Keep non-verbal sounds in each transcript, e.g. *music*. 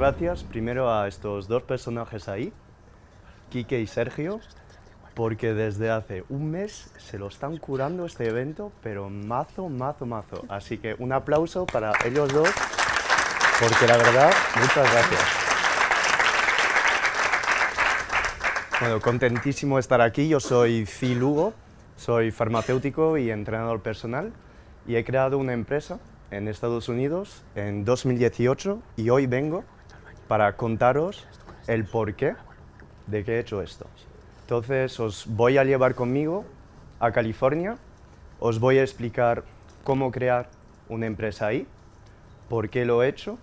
Gracias primero a estos dos personajes ahí, Quique y Sergio, porque desde hace un mes se lo están curando este evento, pero mazo, mazo, mazo. Así que un aplauso para ellos dos, porque la verdad, muchas gracias. Bueno, contentísimo de estar aquí. Yo soy Phil Hugo, soy farmacéutico y entrenador personal y he creado una empresa en Estados Unidos en 2018 y hoy vengo para contaros el porqué de que he hecho esto. Entonces os voy a llevar conmigo a California, os voy a explicar cómo crear una empresa ahí, por qué lo he hecho,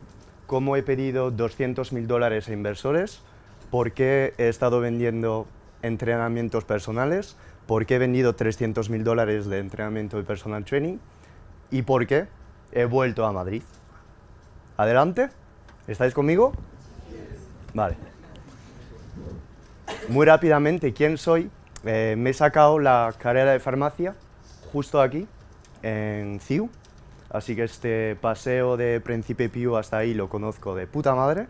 cómo he pedido 200 mil dólares a inversores, por qué he estado vendiendo entrenamientos personales, por qué he vendido 300 mil dólares de entrenamiento de personal training y por qué he vuelto a Madrid. Adelante, ¿estáis conmigo? Vale. Muy rápidamente, ¿quién soy? Eh, me he sacado la carrera de farmacia justo aquí, en CIU, así que este paseo de Príncipe Pío hasta ahí lo conozco de puta madre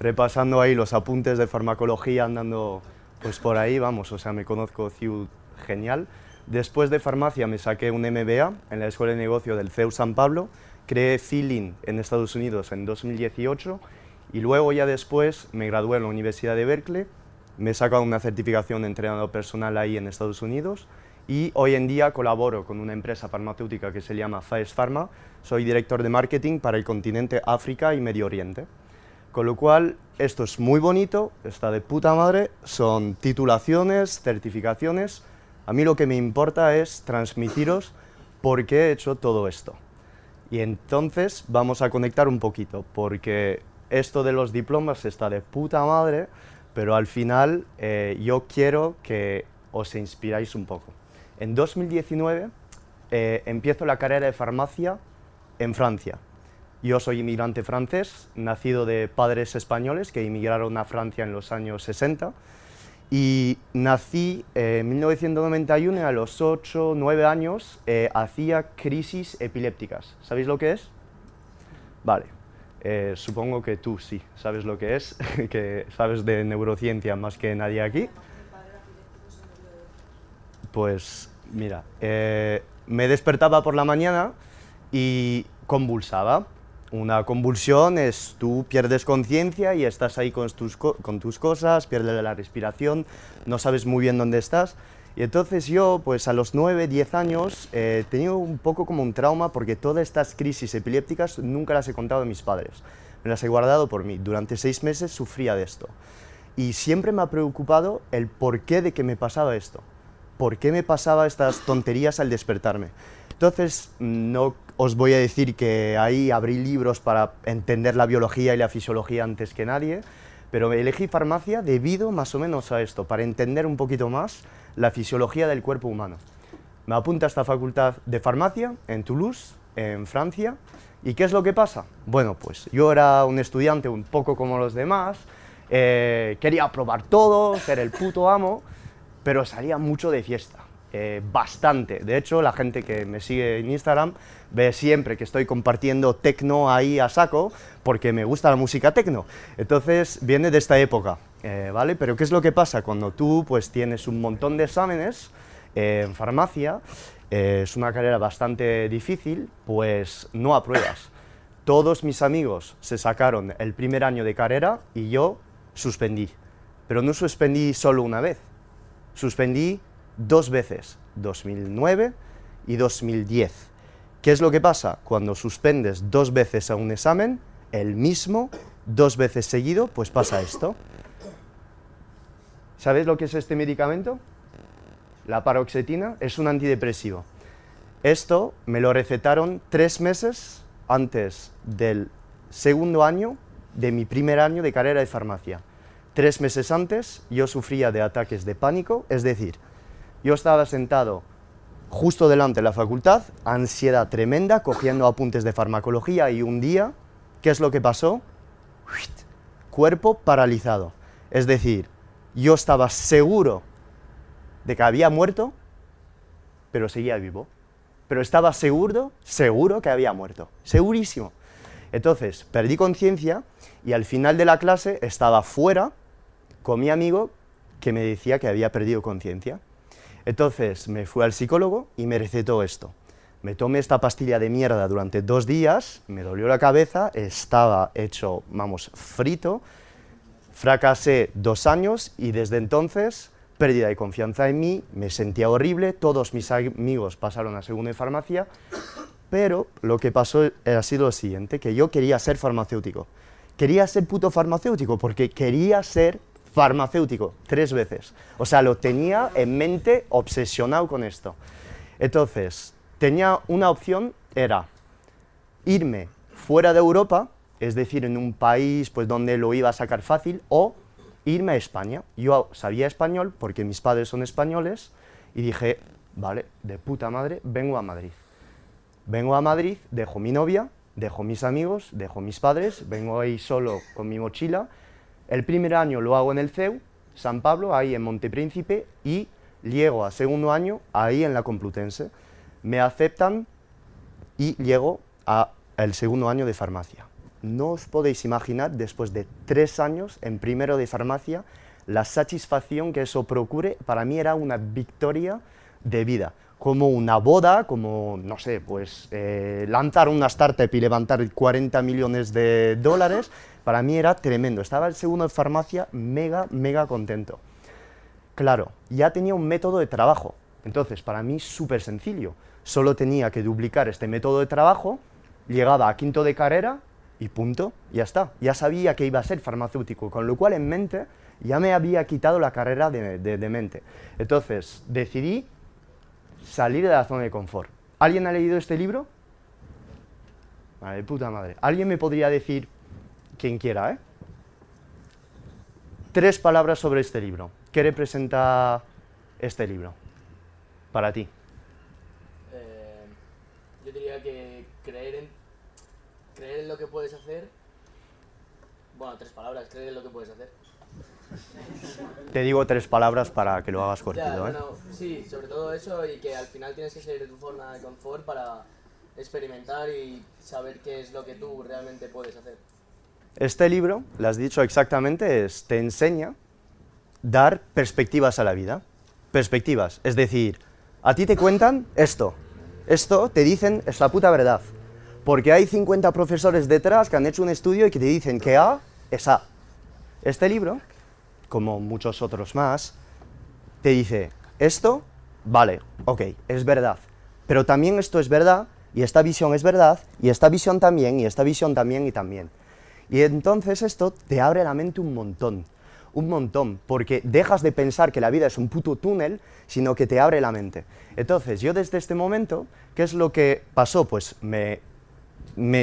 repasando ahí los apuntes de farmacología, andando pues por ahí, vamos, o sea, me conozco CIU genial. Después de farmacia me saqué un MBA en la Escuela de Negocio del CEU San Pablo, creé Feeling en Estados Unidos en 2018 y luego ya después me gradué en la Universidad de Berkeley, me he sacado una certificación de entrenador personal ahí en Estados Unidos y hoy en día colaboro con una empresa farmacéutica que se llama Faes Pharma, soy director de marketing para el continente África y Medio Oriente. Con lo cual, esto es muy bonito, está de puta madre, son titulaciones, certificaciones. A mí lo que me importa es transmitiros por qué he hecho todo esto. Y entonces vamos a conectar un poquito, porque esto de los diplomas está de puta madre, pero al final eh, yo quiero que os inspiráis un poco. En 2019 eh, empiezo la carrera de farmacia en Francia. Yo soy inmigrante francés, nacido de padres españoles que emigraron a Francia en los años 60 y nací en 1991 y a los 8 9 años eh, hacía crisis epilépticas. ¿Sabéis lo que es? Vale, eh, supongo que tú sí sabes lo que es, *laughs* que sabes de neurociencia más que nadie aquí. Pues mira, eh, me despertaba por la mañana y convulsaba. Una convulsión es tú pierdes conciencia y estás ahí con tus, con tus cosas, pierdes la respiración, no sabes muy bien dónde estás. Y entonces yo, pues a los 9, 10 años, eh, tenido un poco como un trauma porque todas estas crisis epilépticas nunca las he contado a mis padres. Me las he guardado por mí. Durante seis meses sufría de esto. Y siempre me ha preocupado el porqué de que me pasaba esto. ¿Por qué me pasaba estas tonterías al despertarme? Entonces, no os voy a decir que ahí abrí libros para entender la biología y la fisiología antes que nadie, pero elegí farmacia debido más o menos a esto, para entender un poquito más la fisiología del cuerpo humano. Me apunta a esta facultad de farmacia en Toulouse, en Francia, ¿y qué es lo que pasa? Bueno, pues yo era un estudiante un poco como los demás, eh, quería probar todo, ser el puto amo, pero salía mucho de fiesta. Eh, bastante. De hecho, la gente que me sigue en Instagram ve siempre que estoy compartiendo tecno ahí a saco, porque me gusta la música tecno. Entonces, viene de esta época, eh, ¿vale? Pero ¿qué es lo que pasa? Cuando tú pues tienes un montón de exámenes eh, en farmacia, es una carrera bastante difícil, pues no apruebas. Todos mis amigos se sacaron el primer año de carrera y yo suspendí. Pero no suspendí solo una vez, suspendí dos veces, 2009 y 2010. ¿Qué es lo que pasa? Cuando suspendes dos veces a un examen, el mismo, dos veces seguido, pues pasa esto. ¿Sabéis lo que es este medicamento? La paroxetina es un antidepresivo. Esto me lo recetaron tres meses antes del segundo año de mi primer año de carrera de farmacia. Tres meses antes yo sufría de ataques de pánico, es decir, yo estaba sentado justo delante de la facultad, ansiedad tremenda, cogiendo apuntes de farmacología y un día, ¿qué es lo que pasó? Cuerpo paralizado. Es decir, yo estaba seguro de que había muerto, pero seguía vivo. Pero estaba seguro, seguro que había muerto. Segurísimo. Entonces, perdí conciencia y al final de la clase estaba fuera con mi amigo que me decía que había perdido conciencia. Entonces me fui al psicólogo y me recetó esto. Me tomé esta pastilla de mierda durante dos días, me dolió la cabeza, estaba hecho, vamos, frito, fracasé dos años y desde entonces pérdida de confianza en mí, me sentía horrible, todos mis amigos pasaron a segunda de farmacia, pero lo que pasó ha sido lo siguiente, que yo quería ser farmacéutico. Quería ser puto farmacéutico porque quería ser farmacéutico tres veces. O sea, lo tenía en mente obsesionado con esto. Entonces, tenía una opción, era irme fuera de Europa, es decir, en un país pues, donde lo iba a sacar fácil, o irme a España. Yo sabía español porque mis padres son españoles y dije, vale, de puta madre, vengo a Madrid. Vengo a Madrid, dejo mi novia, dejo mis amigos, dejo mis padres, vengo ahí solo con mi mochila. El primer año lo hago en el CEU, San Pablo, ahí en Montepríncipe, y llego a segundo año ahí en la Complutense. Me aceptan y llego al segundo año de farmacia. No os podéis imaginar, después de tres años en primero de farmacia, la satisfacción que eso procure, para mí era una victoria de vida como una boda, como, no sé, pues eh, lanzar una startup y levantar 40 millones de dólares, para mí era tremendo. Estaba el segundo de farmacia mega, mega contento. Claro, ya tenía un método de trabajo, entonces para mí súper sencillo. Solo tenía que duplicar este método de trabajo, llegaba a quinto de carrera y punto, ya está. Ya sabía que iba a ser farmacéutico, con lo cual en mente ya me había quitado la carrera de, de mente. Entonces decidí salir de la zona de confort. ¿Alguien ha leído este libro? Vale, puta madre. ¿Alguien me podría decir, quien quiera, eh? Tres palabras sobre este libro. ¿Qué representa este libro para ti? Eh, yo diría que creer en, creer en lo que puedes hacer. Bueno, tres palabras, creer en lo que puedes hacer. Te digo tres palabras para que lo hagas cortito, ¿eh? sí, sobre todo eso y que al final tienes que salir de tu zona de confort para experimentar y saber qué es lo que tú realmente puedes hacer. Este libro, lo has dicho exactamente, es, te enseña dar perspectivas a la vida. Perspectivas, es decir, a ti te cuentan esto, esto te dicen es la puta verdad, porque hay 50 profesores detrás que han hecho un estudio y que te dicen que A es A. Este libro como muchos otros más, te dice, esto, vale, ok, es verdad, pero también esto es verdad, y esta visión es verdad, y esta visión también, y esta visión también, y también. Y entonces esto te abre la mente un montón, un montón, porque dejas de pensar que la vida es un puto túnel, sino que te abre la mente. Entonces, yo desde este momento, ¿qué es lo que pasó? Pues me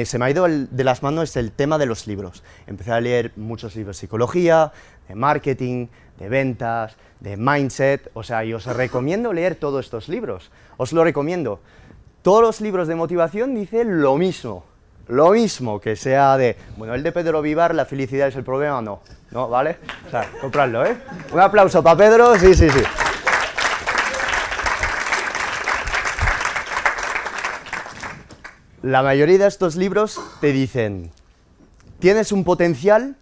se me ha ido de las manos el tema de los libros. Empecé a leer muchos libros de psicología, de marketing, de ventas, de mindset, o sea, y os recomiendo leer todos estos libros, os lo recomiendo. Todos los libros de motivación dicen lo mismo, lo mismo, que sea de, bueno, el de Pedro Vivar, la felicidad es el problema, no, no, ¿vale? O sea, compradlo, ¿eh? Un aplauso para Pedro, sí, sí, sí. La mayoría de estos libros te dicen, tienes un potencial,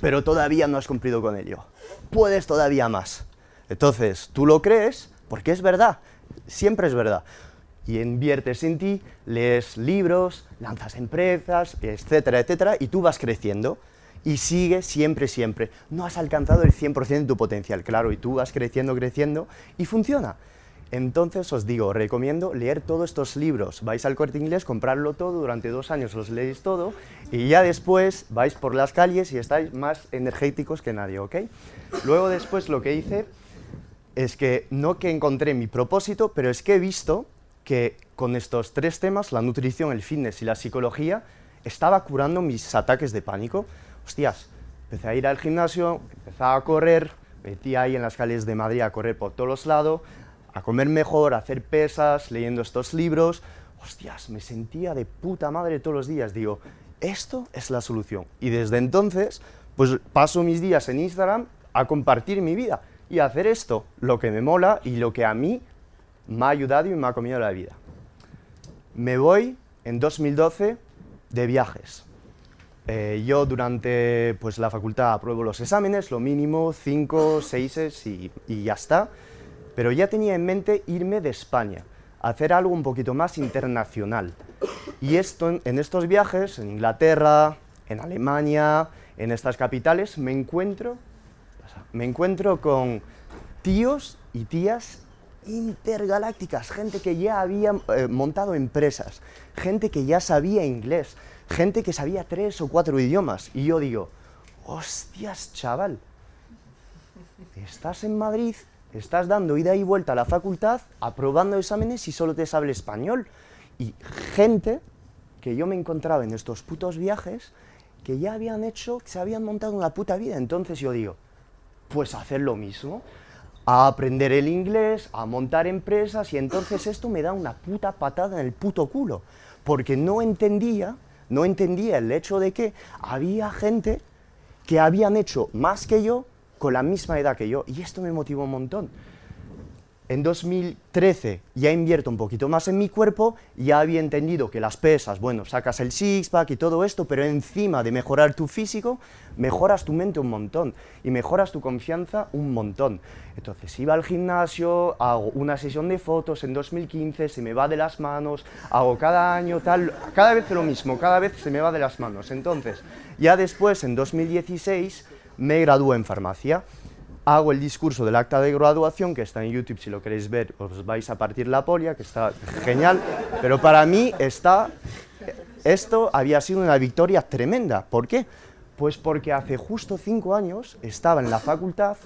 pero todavía no has cumplido con ello. Puedes todavía más. Entonces, tú lo crees porque es verdad, siempre es verdad. Y inviertes en ti, lees libros, lanzas empresas, etcétera, etcétera, y tú vas creciendo. Y sigue siempre, siempre. No has alcanzado el 100% de tu potencial, claro, y tú vas creciendo, creciendo, y funciona. Entonces os digo, recomiendo leer todos estos libros. Vais al corte inglés, comprarlo todo, durante dos años los leéis todo y ya después vais por las calles y estáis más energéticos que nadie, ¿ok? Luego después lo que hice es que no que encontré mi propósito, pero es que he visto que con estos tres temas, la nutrición, el fitness y la psicología, estaba curando mis ataques de pánico. Hostias, empecé a ir al gimnasio, empezaba a correr, metí ahí en las calles de Madrid a correr por todos los lados, a comer mejor, a hacer pesas, leyendo estos libros. Hostias, me sentía de puta madre todos los días. Digo, esto es la solución. Y desde entonces, pues paso mis días en Instagram a compartir mi vida y a hacer esto, lo que me mola y lo que a mí me ha ayudado y me ha comido la vida. Me voy en 2012 de viajes. Eh, yo durante pues, la facultad apruebo los exámenes, lo mínimo, 5, 6 y, y ya está. Pero ya tenía en mente irme de España, hacer algo un poquito más internacional. Y esto, en estos viajes, en Inglaterra, en Alemania, en estas capitales, me encuentro, me encuentro con tíos y tías intergalácticas, gente que ya había eh, montado empresas, gente que ya sabía inglés, gente que sabía tres o cuatro idiomas. Y yo digo, hostias, chaval, estás en Madrid, estás dando ida y vuelta a la facultad, aprobando exámenes y solo te sabe español. Y gente que yo me encontraba en estos putos viajes que ya habían hecho, que se habían montado una puta vida. Entonces yo digo, pues hacer lo mismo a aprender el inglés, a montar empresas y entonces esto me da una puta patada en el puto culo, porque no entendía, no entendía el hecho de que había gente que habían hecho más que yo con la misma edad que yo y esto me motivó un montón en 2013 ya invierto un poquito más en mi cuerpo, ya había entendido que las pesas, bueno, sacas el six-pack y todo esto, pero encima de mejorar tu físico, mejoras tu mente un montón y mejoras tu confianza un montón. Entonces iba al gimnasio, hago una sesión de fotos en 2015, se me va de las manos, hago cada año tal, cada vez lo mismo, cada vez se me va de las manos. Entonces, ya después, en 2016, me gradué en farmacia hago el discurso del acta de graduación, que está en YouTube, si lo queréis ver, os vais a partir la polia, que está genial, pero para mí está, esto había sido una victoria tremenda. ¿Por qué? Pues porque hace justo cinco años estaba en la facultad,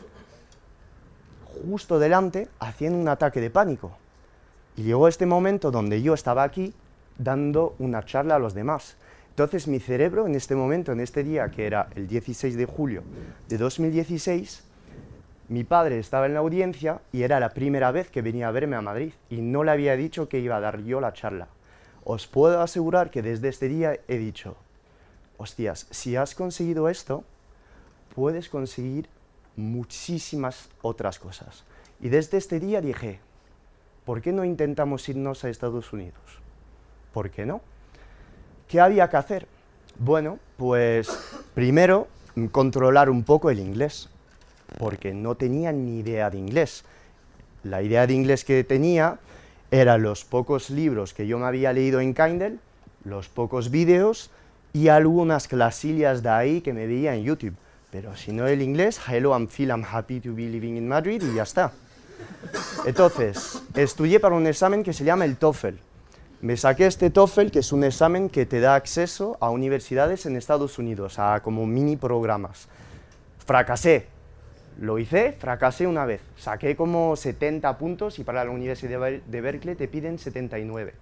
justo delante, haciendo un ataque de pánico. Y llegó este momento donde yo estaba aquí dando una charla a los demás. Entonces mi cerebro en este momento, en este día, que era el 16 de julio de 2016, mi padre estaba en la audiencia y era la primera vez que venía a verme a Madrid y no le había dicho que iba a dar yo la charla. Os puedo asegurar que desde este día he dicho, hostias, si has conseguido esto, puedes conseguir muchísimas otras cosas. Y desde este día dije, ¿por qué no intentamos irnos a Estados Unidos? ¿Por qué no? ¿Qué había que hacer? Bueno, pues primero controlar un poco el inglés porque no tenía ni idea de inglés. La idea de inglés que tenía eran los pocos libros que yo me había leído en Kindle, los pocos vídeos y algunas clasillas de ahí que me veía en YouTube. Pero si no el inglés, hello, I'm Phil, I'm happy to be living in Madrid y ya está. Entonces, estudié para un examen que se llama el TOEFL. Me saqué este TOEFL, que es un examen que te da acceso a universidades en Estados Unidos, a como mini programas. Fracasé, lo hice, fracasé una vez, saqué como 70 puntos y para la Universidad de Berkeley te piden 79.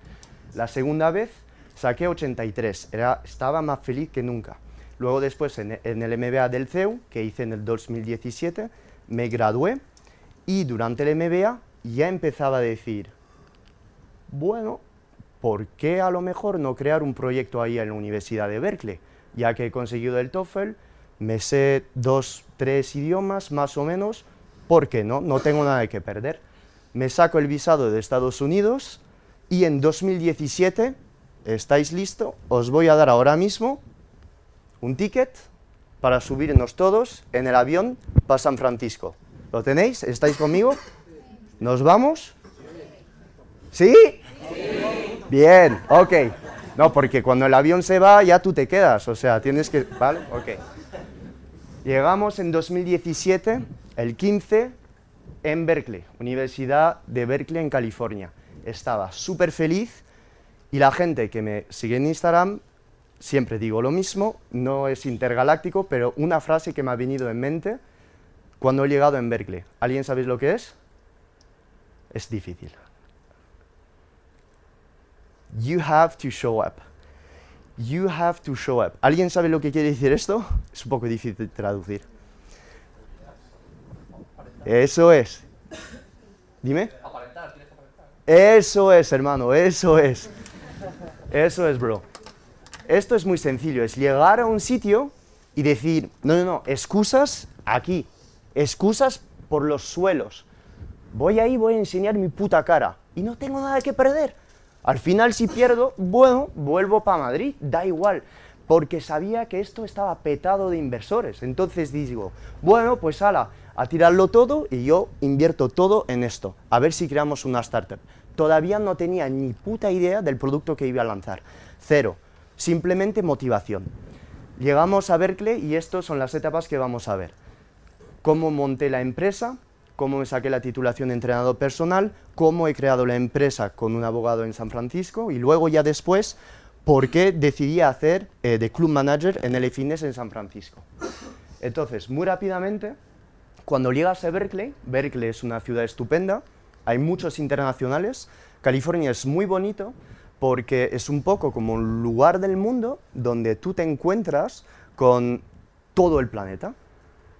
La segunda vez saqué 83, Era, estaba más feliz que nunca. Luego después en, el MBA del CEU, que hice en el 2017, me gradué y durante el MBA ya empezaba a decir, bueno, ¿por qué a lo mejor no crear un proyecto ahí en la Universidad de Berkeley? Ya que he conseguido el TOEFL, me sé dos, tres idiomas más o menos, ¿por qué no? No tengo nada que perder. Me saco el visado de Estados Unidos y en 2017, ¿estáis listos? Os voy a dar ahora mismo un ticket para subirnos todos en el avión para San Francisco. ¿Lo tenéis? ¿Estáis conmigo? ¿Nos vamos? ¿Sí? Bien, ok. No, porque cuando el avión se va ya tú te quedas, o sea, tienes que... ¿Vale? Ok. Llegamos en 2017, el 15, en Berkeley, Universidad de Berkeley en California. Estaba súper feliz y la gente que me sigue en Instagram, siempre digo lo mismo, no es intergaláctico, pero una frase que me ha venido en mente cuando he llegado en Berkeley. ¿Alguien sabéis lo que es? Es difícil. You have to show up. You have to show up. ¿Alguien sabe lo que quiere decir esto? Es un poco difícil de traducir. Eso es. Dime. Eso es, hermano, eso es. Eso es, bro. Esto es muy sencillo, es llegar a un sitio y decir, no, no, no, excusas aquí, excusas por los suelos. Voy ahí, voy a enseñar mi puta cara y no tengo nada que perder. Al final, si pierdo, bueno, vuelvo para Madrid, da igual, porque sabía que esto estaba petado de inversores. Entonces digo, bueno, pues ala, a tirarlo todo y yo invierto todo en esto, a ver si creamos una startup. Todavía no tenía ni puta idea del producto que iba a lanzar. Cero, simplemente motivación. Llegamos a Berkeley y estas son las etapas que vamos a ver. Cómo monté la empresa, cómo me saqué la titulación de entrenador personal, cómo he creado la empresa con un abogado en San Francisco y luego ya después, por qué decidí hacer eh, de club manager en el Fitness en San Francisco. Entonces, muy rápidamente, cuando llegas a Berkeley, Berkeley es una ciudad estupenda, hay muchos internacionales, California es muy bonito porque es un poco como un lugar del mundo donde tú te encuentras con todo el planeta.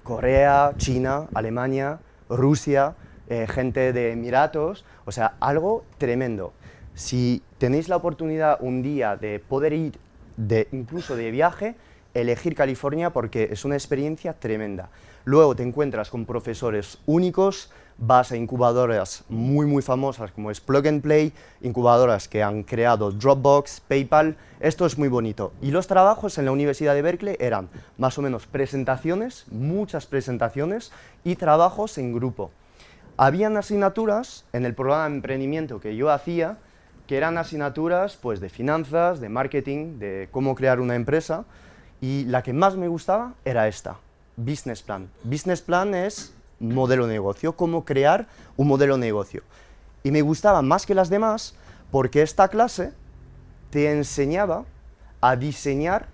Corea, China, Alemania, Rusia, eh, gente de Emiratos, o sea, algo tremendo. Si tenéis la oportunidad un día de poder ir de, incluso de viaje, elegir California porque es una experiencia tremenda. Luego te encuentras con profesores únicos, vas a incubadoras muy muy famosas como es Plug and Play, incubadoras que han creado Dropbox, PayPal, esto es muy bonito. Y los trabajos en la Universidad de Berkeley eran más o menos presentaciones, muchas presentaciones y trabajos en grupo. Habían asignaturas en el programa de emprendimiento que yo hacía, que eran asignaturas pues, de finanzas, de marketing, de cómo crear una empresa, y la que más me gustaba era esta, Business Plan. Business Plan es modelo de negocio, cómo crear un modelo de negocio. Y me gustaba más que las demás porque esta clase te enseñaba a diseñar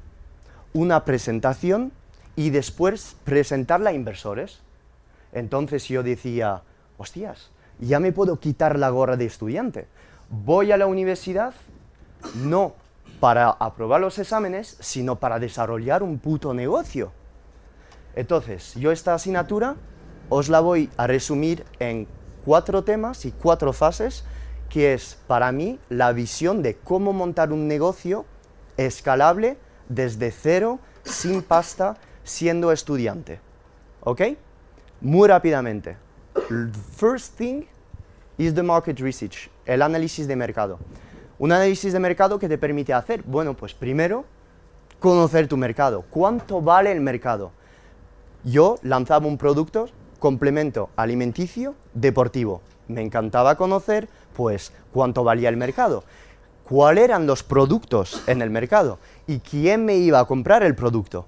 una presentación y después presentarla a inversores. Entonces yo decía, hostias, ya me puedo quitar la gorra de estudiante. Voy a la universidad no para aprobar los exámenes, sino para desarrollar un puto negocio. Entonces, yo esta asignatura os la voy a resumir en cuatro temas y cuatro fases, que es para mí la visión de cómo montar un negocio escalable desde cero, sin pasta, siendo estudiante. ¿Ok? Muy rápidamente. First thing is the market research, el análisis de mercado. Un análisis de mercado que te permite hacer, bueno, pues primero, conocer tu mercado. ¿Cuánto vale el mercado? Yo lanzaba un producto complemento alimenticio deportivo. Me encantaba conocer, pues, cuánto valía el mercado, cuáles eran los productos en el mercado y quién me iba a comprar el producto.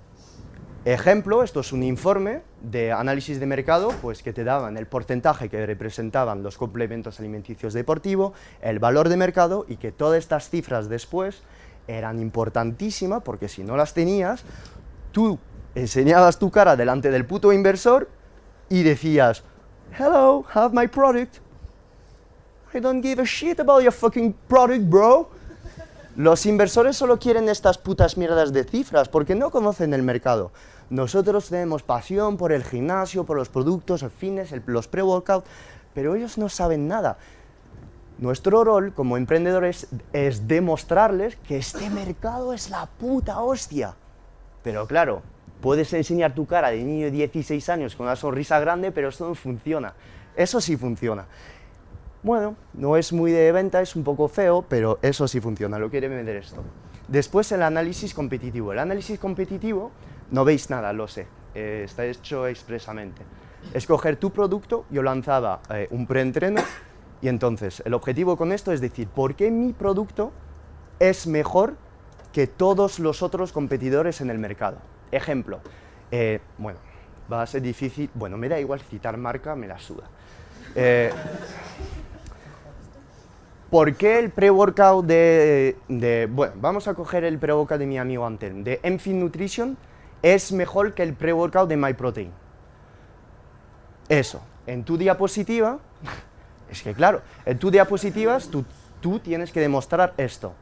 Ejemplo, esto es un informe de análisis de mercado, pues que te daban el porcentaje que representaban los complementos alimenticios deportivos, el valor de mercado y que todas estas cifras después eran importantísimas porque si no las tenías, tú enseñabas tu cara delante del puto inversor y decías, hello, have my product. I don't give a shit about your fucking product, bro. Los inversores solo quieren estas putas mierdas de cifras porque no conocen el mercado. Nosotros tenemos pasión por el gimnasio, por los productos, el fitness, los pre-workout, pero ellos no saben nada. Nuestro rol como emprendedores es demostrarles que este mercado es la puta hostia. Pero claro, Puedes enseñar tu cara de niño de 16 años con una sonrisa grande, pero esto no funciona. Eso sí funciona. Bueno, no es muy de venta, es un poco feo, pero eso sí funciona, lo quiere vender esto. Después el análisis competitivo. El análisis competitivo, no veis nada, lo sé, eh, está hecho expresamente. Escoger tu producto, yo lanzaba eh, un preentreno y entonces el objetivo con esto es decir, ¿por qué mi producto es mejor que todos los otros competidores en el mercado? Ejemplo, eh, bueno, va a ser difícil, bueno, me da igual citar marca, me la suda. Eh, ¿Por qué el pre-workout de, bueno, vamos a coger el pre-workout de mi amigo Antel, de Enfit Nutrition, es mejor que el pre-workout de MyProtein? Eso, en tu diapositiva, *laughs* es que claro, en tu diapositivas tú, tú tienes que demostrar esto.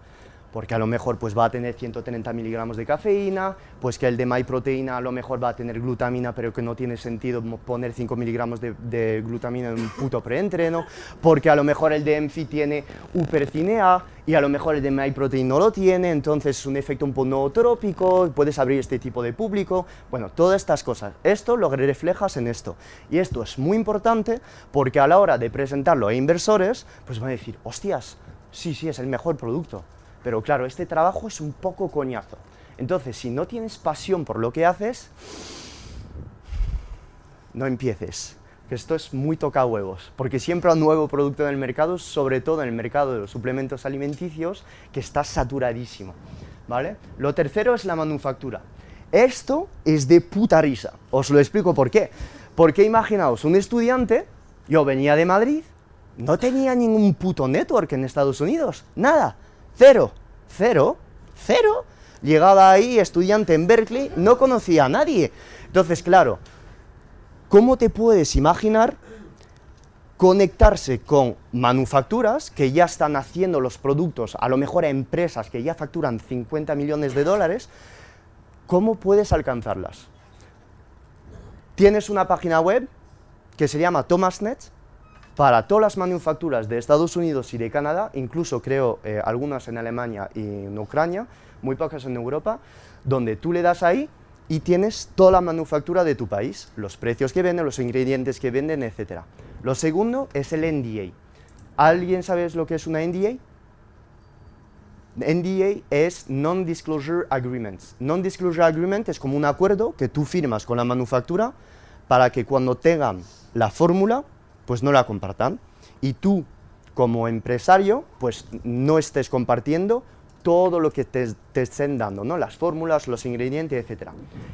Porque a lo mejor pues va a tener 130 miligramos de cafeína, pues que el de MyProteína a lo mejor va a tener glutamina, pero que no tiene sentido poner 5 miligramos de, glutamina en un puto preentreno, porque a lo mejor el de Enfi tiene upercinea y a lo mejor el de MyProtein no lo tiene, entonces es un efecto un poco nootrópico, puedes abrir este tipo de público, bueno, todas estas cosas. Esto lo reflejas en esto. Y esto es muy importante porque a la hora de presentarlo a inversores, pues van a decir, hostias, sí, sí, es el mejor producto. Pero claro, este trabajo es un poco coñazo. Entonces, si no tienes pasión por lo que haces, no empieces. Que esto es muy toca huevos, porque siempre hay un nuevo producto en el mercado, sobre todo en el mercado de los suplementos alimenticios, que está saturadísimo. ¿vale? Lo tercero es la manufactura. Esto es de puta risa. Os lo explico por qué. Porque imaginaos, un estudiante, yo venía de Madrid, no tenía ningún puto network en Estados Unidos, nada. Cero, cero, cero. Llegaba ahí, estudiante en Berkeley, no conocía a nadie. Entonces, claro, ¿cómo te puedes imaginar conectarse con manufacturas que ya están haciendo los productos, a lo mejor a empresas que ya facturan 50 millones de dólares, ¿cómo puedes alcanzarlas? Tienes una página web que se llama ThomasNet, para todas las manufacturas de Estados Unidos y de Canadá, incluso creo eh, algunas en Alemania y en Ucrania, muy pocas en Europa, donde tú le das ahí y tienes toda la manufactura de tu país, los precios que venden, los ingredientes que venden, etc. Lo segundo es el NDA. ¿Alguien sabe lo que es una NDA? NDA es Non-Disclosure Agreements. Non-Disclosure Agreement es como un acuerdo que tú firmas con la manufactura para que cuando tengan la fórmula pues no la compartan. Y tú, como empresario, pues no estés compartiendo todo lo que te, estén dando, ¿no? las fórmulas, los ingredientes, etc.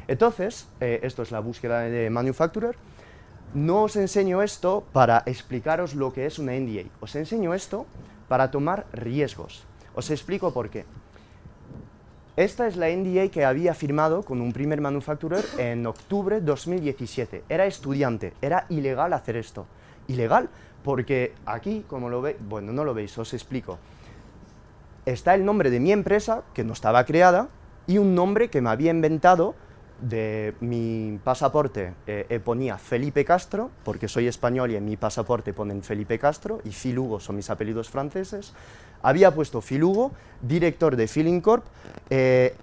Entonces, eh, esto es la búsqueda de manufacturer. No os enseño esto para explicaros lo que es una NDA, os enseño esto para tomar riesgos. Os explico por qué. Esta es la NDA que había firmado con un primer manufacturer en octubre de 2017. Era estudiante, era ilegal hacer esto ilegal, porque aquí, como lo veis, bueno, no lo veis, os explico. Está el nombre de mi empresa, que no estaba creada, y un nombre que me había inventado de mi pasaporte eh, ponía Felipe Castro, porque soy español y en mi pasaporte ponen Felipe Castro, y Filugo son mis apellidos franceses. Había puesto Filugo, director de Feeling eh,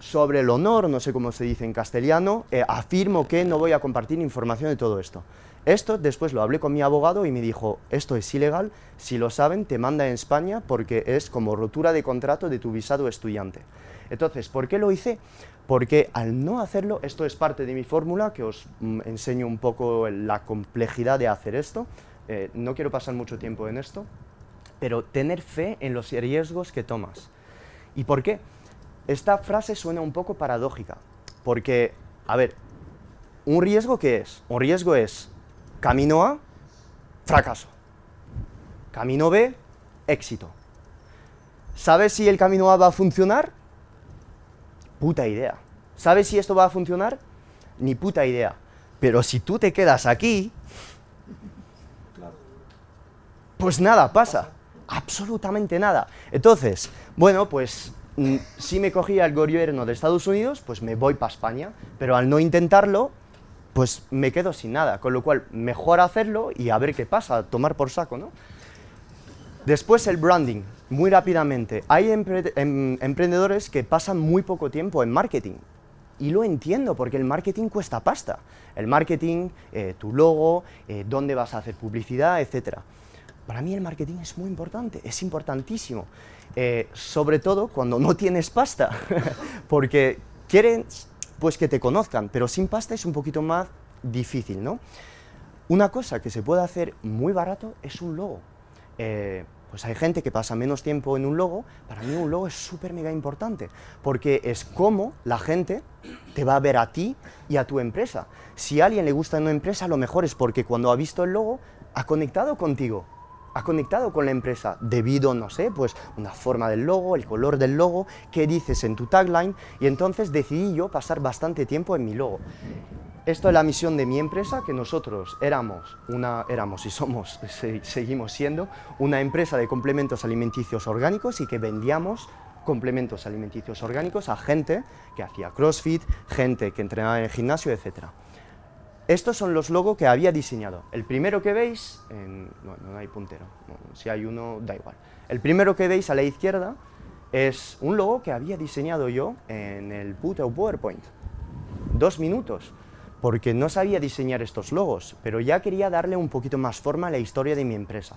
sobre el honor, no sé cómo se dice en castellano, eh, afirmo que no voy a compartir información de todo esto. Esto después lo hablé con mi abogado y me dijo, esto es ilegal, si lo saben te manda en España porque es como rotura de contrato de tu visado estudiante. Entonces, ¿por qué lo hice? Porque al no hacerlo, esto es parte de mi fórmula, que os mm, enseño un poco la complejidad de hacer esto, eh, no quiero pasar mucho tiempo en esto, pero tener fe en los riesgos que tomas. ¿Y por qué? Esta frase suena un poco paradójica, porque, a ver, ¿un riesgo qué es? Un riesgo es Camino A, fracaso. Camino B, éxito. ¿Sabes si el camino A va a funcionar? Puta idea. ¿Sabes si esto va a funcionar? Ni puta idea. Pero si tú te quedas aquí, pues nada pasa. Absolutamente nada. Entonces, bueno, pues mm, si me cogía el gobierno de Estados Unidos, pues me voy para España. Pero al no intentarlo, pues me quedo sin nada, con lo cual mejor hacerlo y a ver qué pasa, tomar por saco, ¿no? Después el branding, muy rápidamente. Hay em, emprendedores que pasan muy poco tiempo en marketing. Y lo entiendo, porque el marketing cuesta pasta. El marketing, eh, tu logo, eh, dónde vas a hacer publicidad, etc. Para mí el marketing es muy importante, es importantísimo. Eh, sobre todo cuando no tienes pasta, *laughs* porque quieren pues que te conozcan, pero sin pasta es un poquito más difícil, ¿no? Una cosa que se puede hacer muy barato es un logo. Eh, pues hay gente que pasa menos tiempo en un logo, para mí un logo es súper mega importante, porque es como la gente te va a ver a ti y a tu empresa. Si a alguien le gusta una empresa, lo mejor es porque cuando ha visto el logo, ha conectado contigo, ha conectado con la empresa debido, no sé, pues una forma del logo, el color del logo, qué dices en tu tagline y entonces decidí yo pasar bastante tiempo en mi logo. Esto es la misión de mi empresa, que nosotros éramos, una, éramos y somos, *laughs* seguimos siendo, una empresa de complementos alimenticios orgánicos y que vendíamos complementos alimenticios orgánicos a gente que hacía CrossFit, gente que entrenaba en el gimnasio, etc. Estos son los logos que había diseñado. El primero que veis, no, no, hay puntero, si hay uno da igual. El primero que veis a la izquierda es un logo que había diseñado yo en el puto PowerPoint. Dos minutos, porque no sabía diseñar estos logos, pero ya quería darle un poquito más forma a la historia de mi empresa.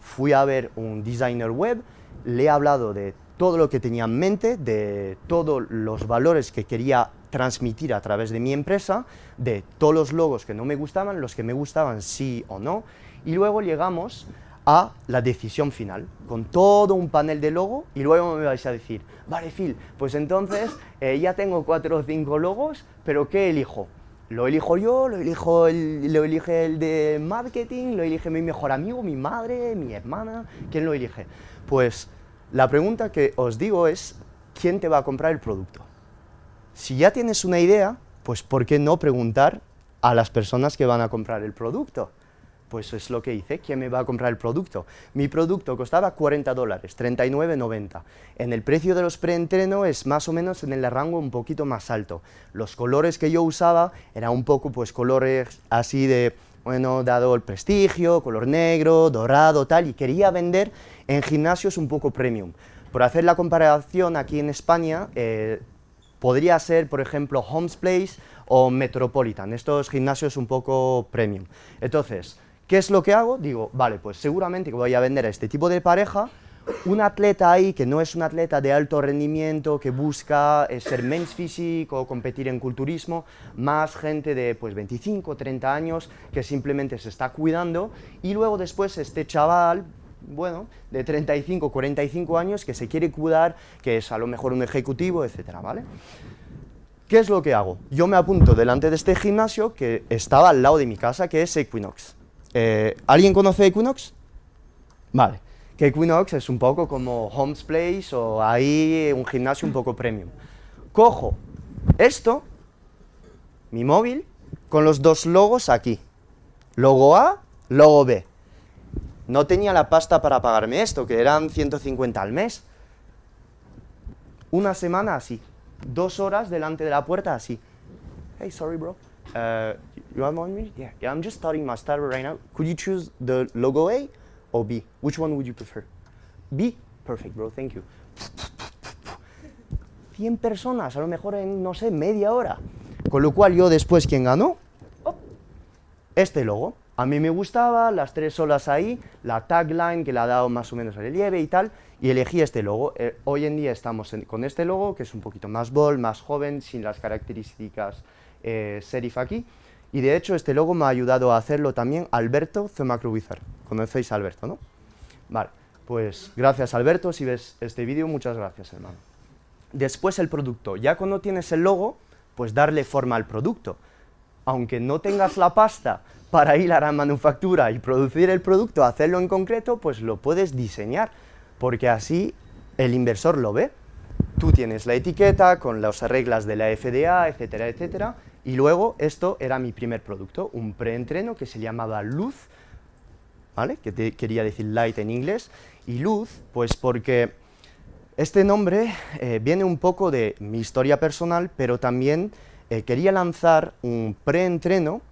Fui a ver un designer web, le he hablado de todo lo que tenía en mente, de todos los valores que quería transmitir a través de mi empresa, de todos los logos que no me gustaban, los que me gustaban sí o no, y luego llegamos a la decisión final, con todo un panel de logo y luego me vais a decir, vale Phil, pues entonces eh, ya tengo cuatro o cinco logos, pero ¿qué elijo? ¿Lo elijo yo? ¿Lo, elijo el, ¿Lo elige el de marketing? ¿Lo elige mi mejor amigo, mi madre, mi hermana? ¿Quién lo elige? Pues la pregunta que os digo es, ¿quién te va a comprar el producto? Si ya tienes una idea, pues ¿por qué no preguntar a las personas que van a comprar el producto? Pues es lo que hice, ¿quién me va a comprar el producto? Mi producto costaba 40 dólares, 39,90. En el precio de los preentreno es más o menos en el rango un poquito más alto. Los colores que yo usaba eran un poco pues colores así de, bueno, dado el prestigio, color negro, dorado, tal, y quería vender en gimnasios un poco premium. Por hacer la comparación aquí en España, eh, podría ser, por ejemplo, Homes Place o Metropolitan, estos gimnasios un poco premium. Entonces, ¿Qué es lo que hago? Digo, vale, pues seguramente que voy a vender a este tipo de pareja un atleta ahí que no es un atleta de alto rendimiento, que busca eh, ser men's físico o competir en culturismo, más gente de pues 25, 30 años que simplemente se está cuidando y luego después este chaval, bueno, de 35, 45 años que se quiere cuidar, que es a lo mejor un ejecutivo, etcétera, ¿vale? ¿Qué es lo que hago? Yo me apunto delante de este gimnasio que estaba al lado de mi casa, que es Equinox. Eh, ¿Alguien conoce Equinox? Vale, que Equinox es un poco como Homes Place o ahí un gimnasio un poco premium. Cojo esto, mi móvil, con los dos logos aquí. Logo A, logo B. No tenía la pasta para pagarme esto, que eran 150 al mes. Una semana así. Dos horas delante de la puerta así. Hey, sorry, bro. Uh, you have one minute? Yeah. Yeah, I'm just starting my starter right now. Could you choose the logo A or B? Which one would you prefer? B? Perfect, bro. Thank you. 100 personas, a lo mejor en, no sé, media hora. Con lo cual yo después, ¿quién ganó? Oh, este logo. A mí me gustaba, las tres olas ahí, la tagline que le ha dado más o menos relieve y tal, y elegí este logo. Eh, hoy en día estamos con este logo, que es un poquito más bold, más joven, sin las características eh, serif aquí. Y de hecho este logo me ha ayudado a hacerlo también Alberto Wizard. Conocéis a Alberto, ¿no? Vale, pues gracias Alberto, si ves este vídeo, muchas gracias hermano. Después el producto, ya cuando tienes el logo, pues darle forma al producto. Aunque no tengas la pasta para ir a la manufactura y producir el producto, hacerlo en concreto, pues lo puedes diseñar, porque así el inversor lo ve. Tú tienes la etiqueta con las reglas de la FDA, etcétera, etcétera, y luego esto era mi primer producto, un preentreno que se llamaba Luz, ¿vale? que te quería decir light en inglés, y Luz, pues porque este nombre eh, viene un poco de mi historia personal, pero también eh, quería lanzar un preentreno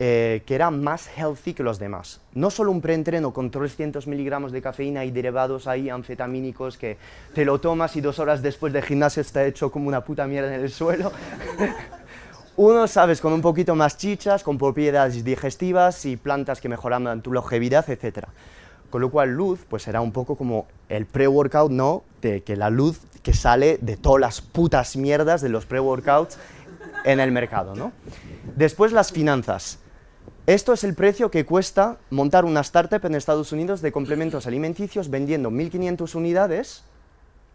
eh, que era más healthy que los demás. No solo un preentreno con 300 miligramos de cafeína y derivados ahí anfetamínicos que te lo tomas y dos horas después de gimnasio está hecho como una puta mierda en el suelo. *laughs* Uno, sabes, con un poquito más chichas, con propiedades digestivas y plantas que mejoran tu longevidad, etc. Con lo cual, luz, pues era un poco como el pre-workout, ¿no? De que la luz que sale de todas las putas mierdas de los pre-workouts en el mercado, ¿no? Después, las finanzas. Esto es el precio que cuesta montar una startup en Estados Unidos de complementos alimenticios vendiendo 1.500 unidades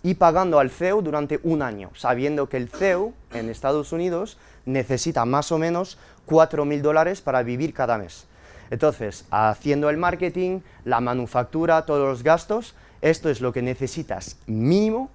y pagando al CEO durante un año, sabiendo que el CEO en Estados Unidos necesita más o menos 4.000 dólares para vivir cada mes. Entonces, haciendo el marketing, la manufactura, todos los gastos, esto es lo que necesitas mínimo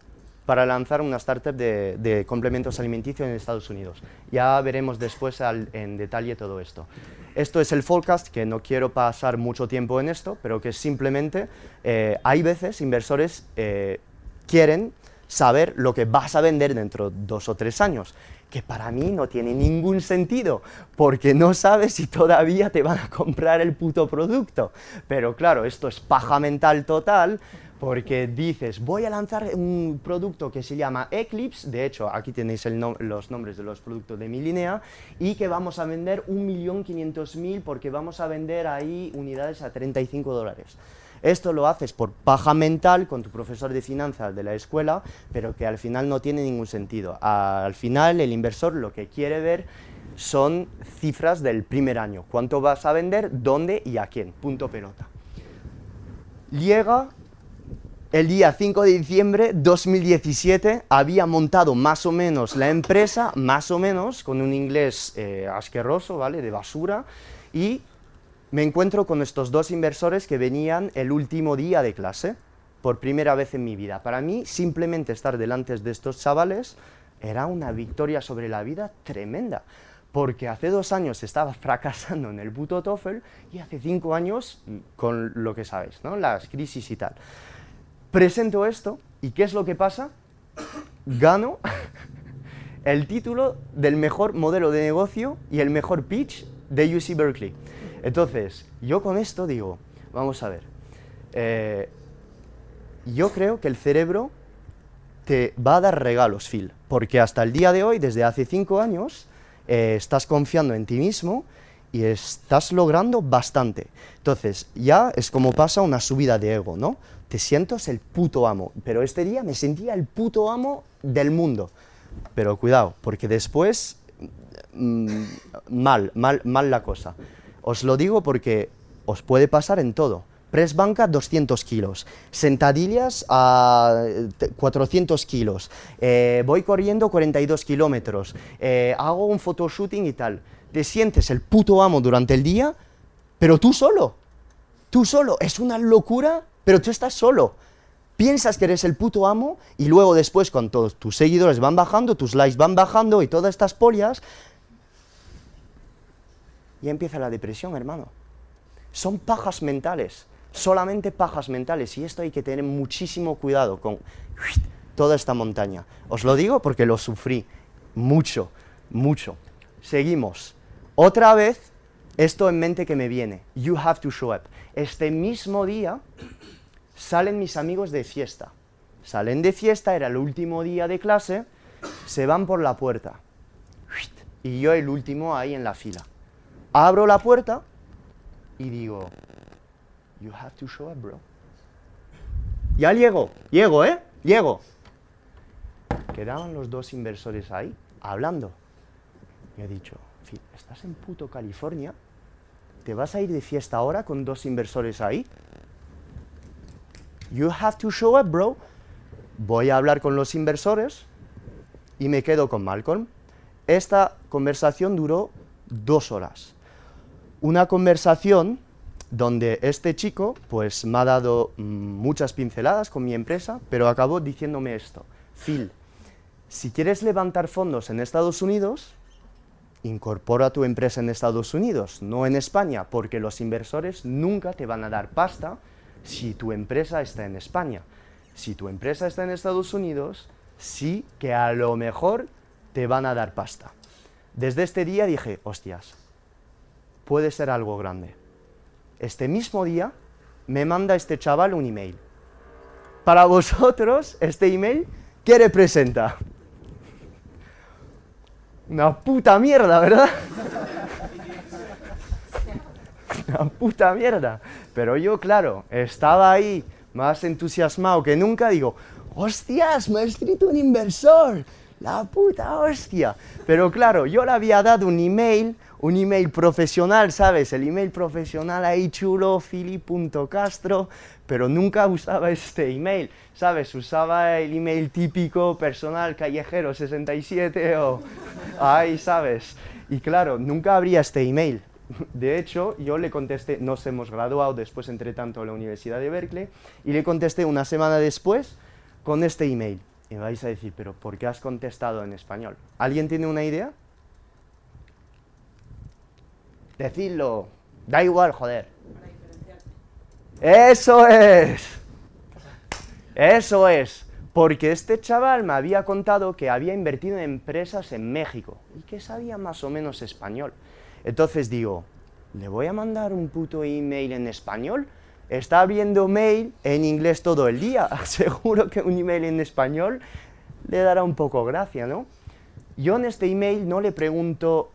para lanzar una startup de, complementos alimenticios en Estados Unidos. Ya veremos después en detalle todo esto. Esto es el forecast, que no quiero pasar mucho tiempo en esto, pero que simplemente eh, hay veces inversores eh, quieren saber lo que vas a vender dentro de dos o tres años, que para mí no tiene ningún sentido, porque no sabes si todavía te van a comprar el puto producto. Pero claro, esto es paja mental total, porque dices, voy a lanzar un producto que se llama Eclipse, de hecho aquí tenéis los nombres de los productos de mi línea, y que vamos a vender 1.500.000 porque vamos a vender ahí unidades a 35 dólares. Esto lo haces por paja mental con tu profesor de finanzas de la escuela, pero que al final no tiene ningún sentido. Al final el inversor lo que quiere ver son cifras del primer año. ¿Cuánto vas a vender? ¿Dónde y a quién? Punto pelota. Llega el día 5 de diciembre 2017 había montado más o menos la empresa, más o menos, con un inglés eh, asqueroso, ¿vale? De basura, y me encuentro con estos dos inversores que venían el último día de clase, por primera vez en mi vida. Para mí, simplemente estar delante de estos chavales era una victoria sobre la vida tremenda, porque hace dos años estaba *laughs* fracasando en el puto TOEFL y hace cinco años con lo que sabes, ¿no? Las crisis y tal presento esto y ¿qué es lo que pasa? Gano *laughs* el título del mejor modelo de negocio y el mejor pitch de UC Berkeley. Entonces, yo con esto digo, vamos a ver, eh, yo creo que el cerebro te va a dar regalos, Phil, porque hasta el día de hoy, desde hace cinco años, eh, estás confiando en ti mismo y estás logrando bastante. Entonces, ya es como pasa una subida de ego, ¿no? te sientes el puto amo. Pero este día me sentía el puto amo del mundo. Pero cuidado, porque después, mm, mal, mal, mal la cosa. Os lo digo porque os puede pasar en todo. Press banca 200 kilos, sentadillas a 400 kilos, eh, voy corriendo 42 kilómetros, eh, hago un photoshooting y tal. Te sientes el puto amo durante el día, pero tú solo. Tú solo. Es una locura pero tú estás solo. Piensas que eres el puto amo y luego después cuando tus seguidores van bajando, tus likes van bajando y todas estas polias, y empieza la depresión, hermano. Son pajas mentales, solamente pajas mentales, y esto hay que tener muchísimo cuidado con toda esta montaña. Os lo digo porque lo sufrí mucho, mucho. Seguimos. Otra vez, esto en mente que me viene. You have to show up. Este mismo día salen mis amigos de fiesta. Salen de fiesta, era el último día de clase, se van por la puerta. Y yo el último ahí en la fila. Abro la puerta y digo, you have to show up, bro. Ya llego, llego, ¿eh? Llego. Quedaban los dos inversores ahí, hablando. Y he dicho, estás en puto California, ¿te vas a ir de fiesta ahora con dos inversores ahí? You have to show up, bro. Voy a hablar con los inversores y me quedo con Malcolm. Esta conversación duró dos horas. Una conversación donde este chico pues me ha dado mm, muchas pinceladas con mi empresa, pero acabó diciéndome esto. Phil, si quieres levantar fondos en Estados Unidos, incorpora tu empresa en Estados Unidos, no en España, porque los inversores nunca te van a dar pasta si tu empresa está en España. Si tu empresa está en Estados Unidos, sí que a lo mejor te van a dar pasta. Desde este día dije, hostias, puede ser algo grande. Este mismo día me manda este chaval un email. Para vosotros, este email, ¿qué representa? Una puta mierda, ¿verdad? Una puta mierda. Pero yo, claro, estaba ahí más entusiasmado que nunca, digo, hostias, me ha escrito un inversor, la puta hostia. Pero claro, yo le había dado un email, un email profesional, ¿sabes? El email profesional ahí chulo, fili.castro, pero nunca usaba este email, ¿sabes? Usaba el email típico personal callejero 67 o ahí, ¿sabes? Y claro, nunca abría este email. De hecho, yo le contesté, nos hemos graduado después, entre tanto, en la Universidad de Berkeley, y le contesté una semana después con este email. Y vais a decir, pero ¿por qué has contestado en español? ¿Alguien tiene una idea? Decidlo. Da igual, joder. Eso es. Eso es. Porque este chaval me había contado que había invertido en empresas en México y que sabía más o menos español. Entonces digo, ¿le voy a mandar un puto email en español? Está viendo mail en inglés todo el día. *laughs* Seguro que un email en español le dará un poco gracia, ¿no? Yo en este email no le pregunto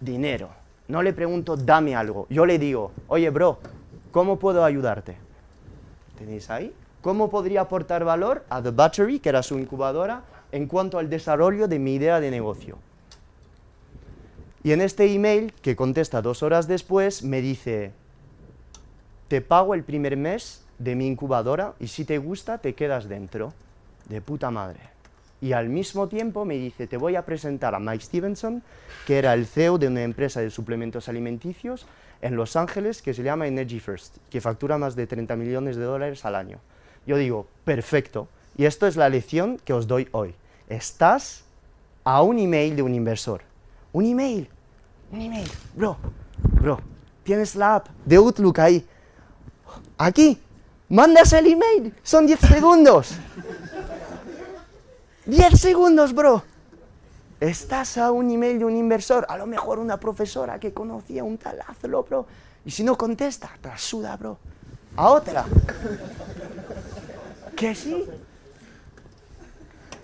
dinero, no le pregunto dame algo. Yo le digo, oye, bro, ¿cómo puedo ayudarte? ¿Tenéis ahí? ¿Cómo podría aportar valor a The Battery, que era su incubadora, en cuanto al desarrollo de mi idea de negocio? Y en este email, que contesta dos horas después, me dice, te pago el primer mes de mi incubadora y si te gusta, te quedas dentro. De puta madre. Y al mismo tiempo me dice, te voy a presentar a Mike Stevenson, que era el CEO de una empresa de suplementos alimenticios en Los Ángeles que se llama Energy First, que factura más de 30 millones de dólares al año. Yo digo, perfecto. Y esto es la lección que os doy hoy. Estás a un email de un inversor. Un email. Un email. Bro, bro, tienes la app de Outlook ahí. Aquí. Mandas el email. Son 10 segundos. 10 segundos, bro. Estás a un email de un inversor, a lo mejor una profesora que conocía un tal, hazlo, bro. Y si no contesta, te la suda, bro. A otra. ¿Que sí?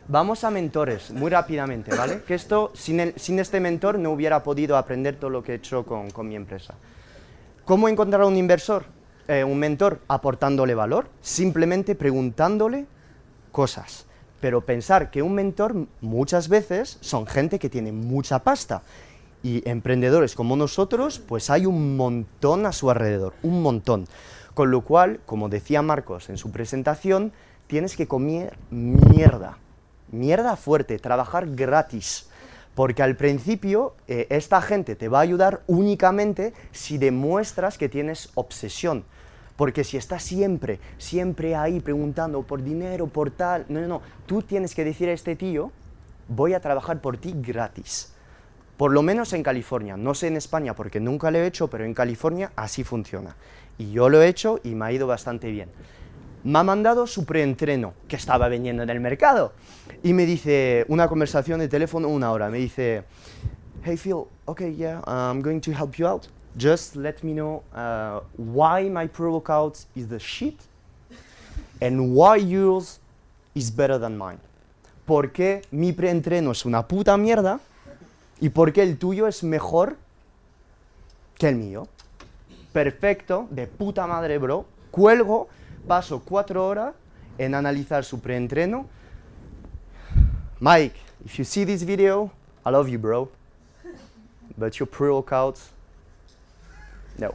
Vamos a mentores, muy rápidamente, ¿vale? Que esto, sin, sin este mentor no hubiera podido aprender todo lo que he hecho con, con mi empresa. ¿Cómo encontrar a un inversor? Eh, un mentor aportándole valor, simplemente preguntándole cosas. Pero pensar que un mentor muchas veces son gente que tiene mucha pasta y emprendedores como nosotros, pues hay un montón a su alrededor, un montón. Con lo cual, como decía Marcos en su presentación, tienes que comer mierda, mierda fuerte, trabajar gratis. Porque al principio eh, esta gente te va a ayudar únicamente si demuestras que tienes obsesión. Porque si estás siempre, siempre ahí preguntando por dinero, por tal, no, no, no, tú tienes que decir a este tío, voy a trabajar por ti gratis. Por lo menos en California, no sé en España porque nunca lo he hecho, pero en California así funciona. Y yo lo he hecho y me ha ido bastante bien. Me ha mandado su preentreno que estaba vendiendo en el mercado. Y me dice, una conversación de teléfono, una hora, me dice, hey Phil, okay, yeah, I'm going to help you out. Just let me know uh, why my pre-workout is the shit and why yours is better than mine. ¿Por qué mi preentreno es una puta mierda y por qué el tuyo es mejor que el mío? Perfecto, de puta madre, bro. Cuelgo, paso cuatro horas en analizar su preentreno. Mike, if you see this video, I love you, bro. But your pre-workouts, no.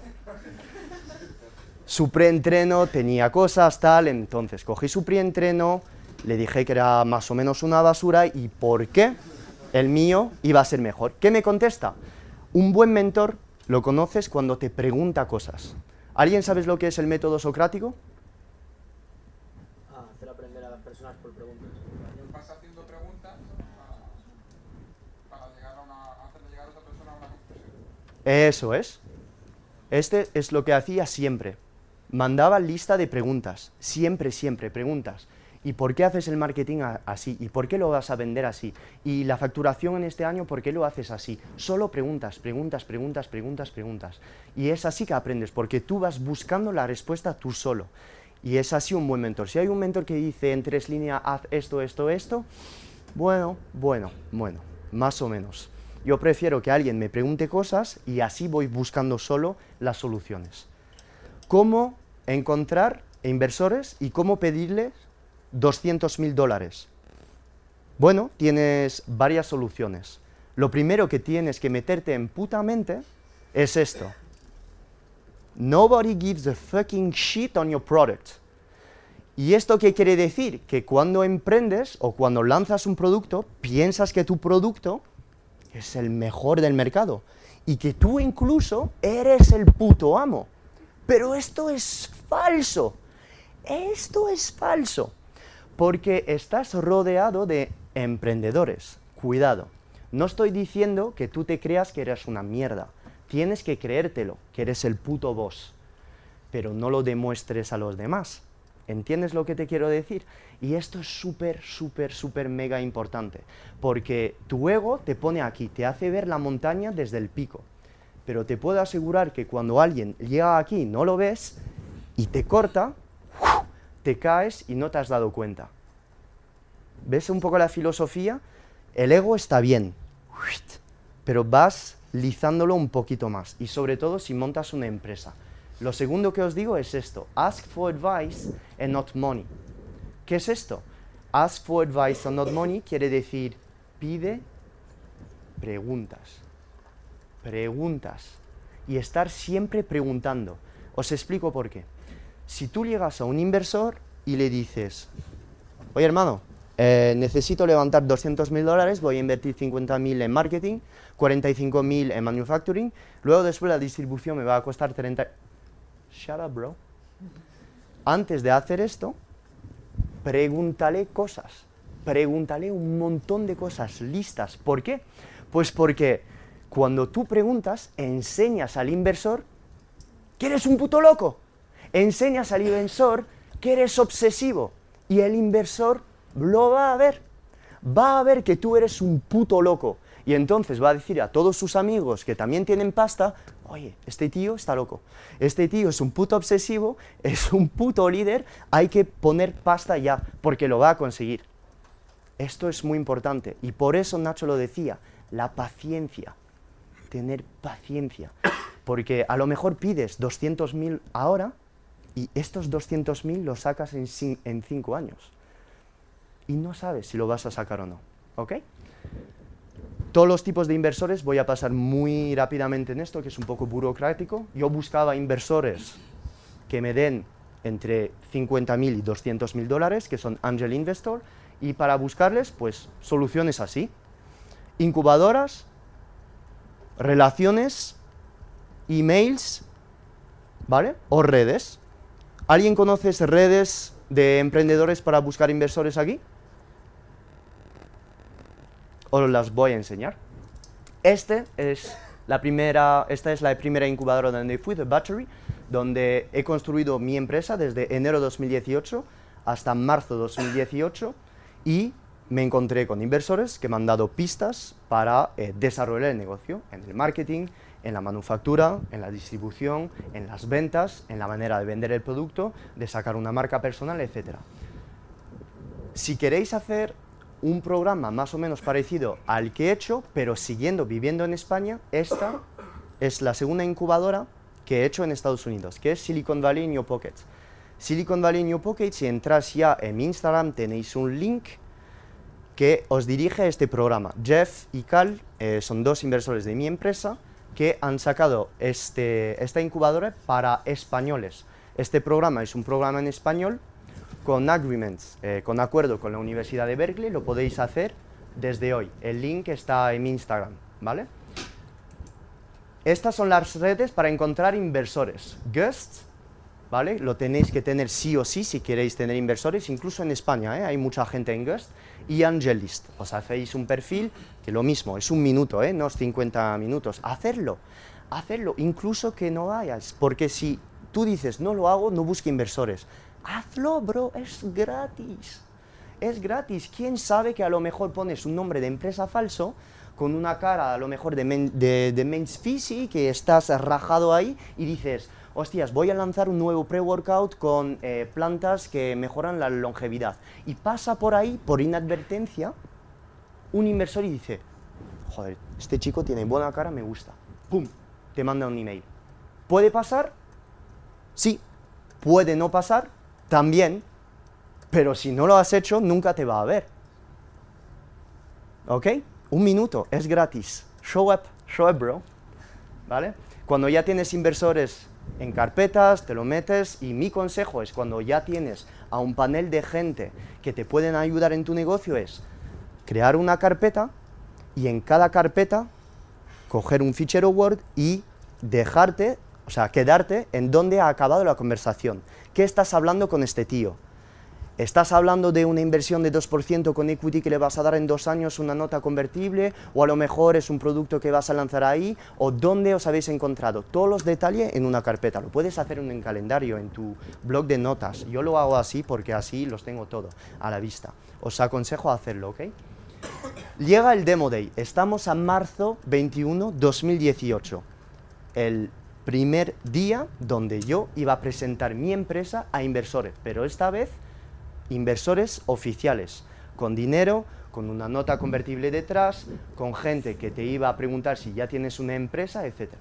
Su preentreno tenía cosas, tal, entonces cogí su preentreno, le dije que era más o menos una basura y por qué el mío iba a ser mejor. ¿Qué me contesta? Un buen mentor lo conoces cuando te pregunta cosas. ¿Alguien sabes lo que es el método socrático? Ah, hacer aprender a las personas por preguntas. Vas haciendo preguntas para, para llegar a una, hacerle llegar a otra persona a una conclusión. Eso es. Este es lo que hacía siempre. Mandaba lista de preguntas. Siempre, siempre, preguntas. ¿Y por qué haces el marketing así? ¿Y por qué lo vas a vender así? ¿Y la facturación en este año, por qué lo haces así? Solo preguntas, preguntas, preguntas, preguntas, preguntas. Y es así que aprendes, porque tú vas buscando la respuesta tú solo. Y es así un buen mentor. Si hay un mentor que dice en tres líneas, haz esto, esto, esto, bueno, bueno, bueno, más o menos. Yo prefiero que alguien me pregunte cosas y así voy buscando solo las soluciones. ¿Cómo encontrar inversores y cómo pedirles 200 mil dólares? Bueno, tienes varias soluciones. Lo primero que tienes que meterte en puta mente es esto. Nobody gives a fucking shit on your product. ¿Y esto qué quiere decir? Que cuando emprendes o cuando lanzas un producto, piensas que tu producto es el mejor del mercado y que tú incluso eres el puto amo. Pero esto es falso. Esto es falso. Porque estás rodeado de emprendedores. Cuidado. No estoy diciendo que tú te creas que eres una mierda. Tienes que creértelo, que eres el puto boss. Pero no lo demuestres a los demás. ¿Entiendes lo que te quiero decir? Y esto es súper, súper, súper mega importante, porque tu ego te pone aquí, te hace ver la montaña desde el pico. Pero te puedo asegurar que cuando alguien llega aquí, no lo ves y te corta, te caes y no te has dado cuenta. ¿Ves un poco la filosofía? El ego está bien, pero vas lizándolo un poquito más. Y sobre todo si montas una empresa. Lo segundo que os digo es esto, ask for advice and not money. ¿Qué es esto? Ask for advice and not money quiere decir pide preguntas. Preguntas. Y estar siempre preguntando. Os explico por qué. Si tú llegas a un inversor y le dices, oye hermano, eh, necesito levantar 200 mil dólares, voy a invertir 50 mil en marketing, 45 mil en manufacturing, luego después la distribución me va a costar 30... Shut up, bro. Antes de hacer esto, pregúntale cosas, pregúntale un montón de cosas listas. ¿Por qué? Pues porque cuando tú preguntas, enseñas al inversor que eres un puto loco. Enseñas al inversor que eres obsesivo y el inversor lo va a ver. Va a ver que tú eres un puto loco. Y entonces va a decir a todos sus amigos que también tienen pasta, oye, este tío está loco. Este tío es un puto obsesivo, *laughs* es un puto líder, hay que poner pasta ya, porque lo va a conseguir. Esto es muy importante. Y por eso Nacho lo decía, la paciencia. Tener paciencia. Porque a lo mejor pides 200.000 ahora y estos 200.000 los sacas en 5 años y no sabes si lo vas a sacar o no. ¿Ok? Todos los tipos de inversores, voy a pasar muy rápidamente en esto, que es un poco burocrático. Yo buscaba inversores que me den entre 50.000 y 200.000 dólares, que son angel investor, y para buscarles, pues, soluciones así. Incubadoras, relaciones, emails, ¿vale? O redes. ¿Alguien conoce redes de emprendedores para buscar inversores aquí? Os las voy a enseñar. Este es la primera, esta es la primera incubadora donde fui, The Battery, donde he construido mi empresa desde enero 2018 hasta marzo 2018 y me encontré con inversores que me han dado pistas para eh, desarrollar el negocio en el marketing, en la manufactura, en la distribución, en las ventas, en la manera de vender el producto, de sacar una marca personal, etc. Si queréis hacer un programa más o menos parecido al que he hecho, pero siguiendo viviendo en España, esta es la segunda incubadora que he hecho en Estados Unidos, que es Silicon Valley New Pockets. Silicon Valley New Pockets, si entras ya en mi Instagram, tenéis un link que os dirige a este programa. Jeff y Cal eh, son dos inversores de mi empresa que han sacado este, esta incubadora para españoles. Este programa es un programa en español con agreements, eh, con acuerdo con la Universidad de Berkeley, lo podéis hacer desde hoy. El link está en mi Instagram, ¿vale? Estas son las redes para encontrar inversores. Gust, ¿vale? Lo tenéis que tener sí o sí si queréis tener inversores, incluso en España, ¿eh? hay mucha gente en Gust. Y Angelist, os hacéis un perfil, que lo mismo, es un minuto, ¿eh? no es 50 minutos. Hacerlo, hacerlo, incluso que no vayas, porque si tú dices no lo hago, no busque inversores hazlo, bro, es gratis. Es gratis. ¿Quién sabe que a lo mejor pones un nombre de empresa falso con una cara a lo mejor de, de Men's que estás rajado ahí y dices, hostias, voy a lanzar un nuevo pre-workout con eh, plantas que mejoran la longevidad. Y pasa por ahí, por inadvertencia, un inversor y dice, joder, este chico tiene buena cara, me gusta. ¡Pum! Te manda un email. ¿Puede pasar? Sí. ¿Puede no pasar? También, pero si no lo has hecho, nunca te va a ver. ¿Ok? Un minuto, es gratis. Show up, show up, bro. ¿Vale? Cuando ya tienes inversores en carpetas, te lo metes y mi consejo es cuando ya tienes a un panel de gente que te pueden ayudar en tu negocio es crear una carpeta y en cada carpeta coger un fichero Word y dejarte, o sea, quedarte en donde ha acabado la conversación. ¿Qué estás hablando con este tío? ¿Estás hablando de una inversión de 2% con equity que le vas a dar en dos años una nota convertible? ¿O a lo mejor es un producto que vas a lanzar ahí? ¿O dónde os habéis encontrado? Todos los detalles en una carpeta. Lo puedes hacer en un calendario, en tu blog de notas. Yo lo hago así porque así los tengo todo a la vista. Os aconsejo hacerlo, ¿ok? Llega el Demo Day. Estamos a marzo 21, 2018. El primer día donde yo iba a presentar mi empresa a inversores, pero esta vez inversores oficiales, con dinero, con una nota convertible detrás, con gente que te iba a preguntar si ya tienes una empresa, etc.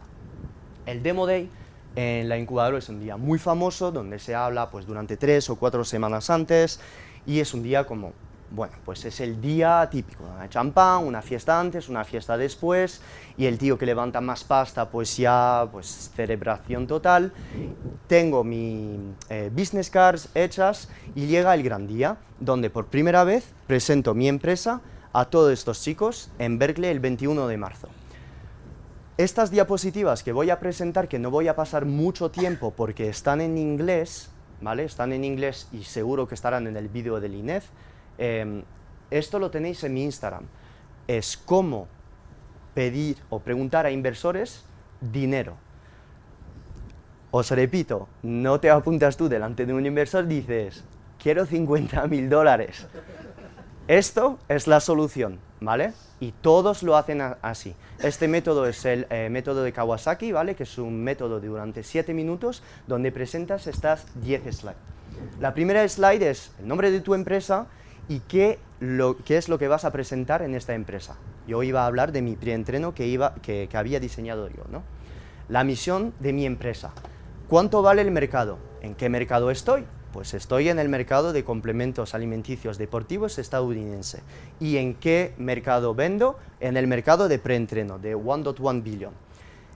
El Demo Day en la incubadora es un día muy famoso donde se habla pues durante tres o cuatro semanas antes y es un día como bueno, pues es el día típico, una champán, una fiesta antes, una fiesta después, y el tío que levanta más pasta, pues ya, pues celebración total. Tengo mi eh, business cards hechas y llega el gran día, donde por primera vez presento mi empresa a todos estos chicos en Berkeley el 21 de marzo. Estas diapositivas que voy a presentar, que no voy a pasar mucho tiempo porque están en inglés, ¿vale? Están en inglés y seguro que estarán en el vídeo del INEF, Em, esto lo tenéis en mi Instagram. Es cómo pedir o preguntar a inversores dinero. Os repito, no te apuntas tú delante de un inversor, dices, quiero 50 mil dólares. Esto es la solución, ¿vale? Y todos lo hacen así. Este método es el eh, método de Kawasaki, ¿vale? Que es un método de durante 7 minutos donde presentas estas 10 slides. La primera slide es el nombre de tu empresa y qué, es lo que vas a presentar en esta empresa. Yo iba a hablar de mi preentreno que, iba, que, había diseñado yo. ¿no? La misión de mi empresa. ¿Cuánto vale el mercado? ¿En qué mercado estoy? Pues estoy en el mercado de complementos alimenticios deportivos estadounidense. ¿Y en qué mercado vendo? En el mercado de preentreno, de 1.1 billion.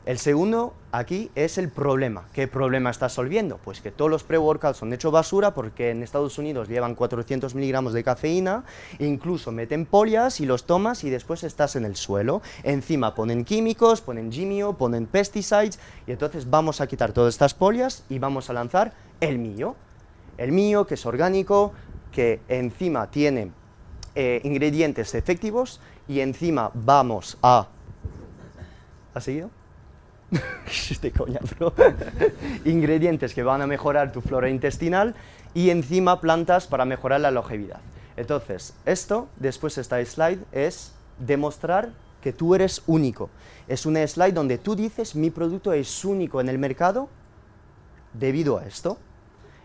El segundo aquí es el problema. ¿Qué problema está solviendo? Pues que todos los pre-workouts son hecho basura porque en Estados Unidos llevan 400 miligramos de cafeína, incluso meten polias y los tomas y después estás en el suelo. Encima ponen químicos, ponen gimio, ponen pesticides y entonces vamos a quitar todas estas polias y vamos a lanzar el mío. El mío que es orgánico, que encima tiene eh, ingredientes efectivos y encima vamos a... ¿Ha seguido? *laughs* de coña, bro. Ingredientes que van a mejorar tu flora intestinal y encima plantas para mejorar la longevidad. Entonces, esto, después esta slide, es demostrar que tú eres único. Es una slide donde tú dices, mi producto es único en el mercado debido a esto.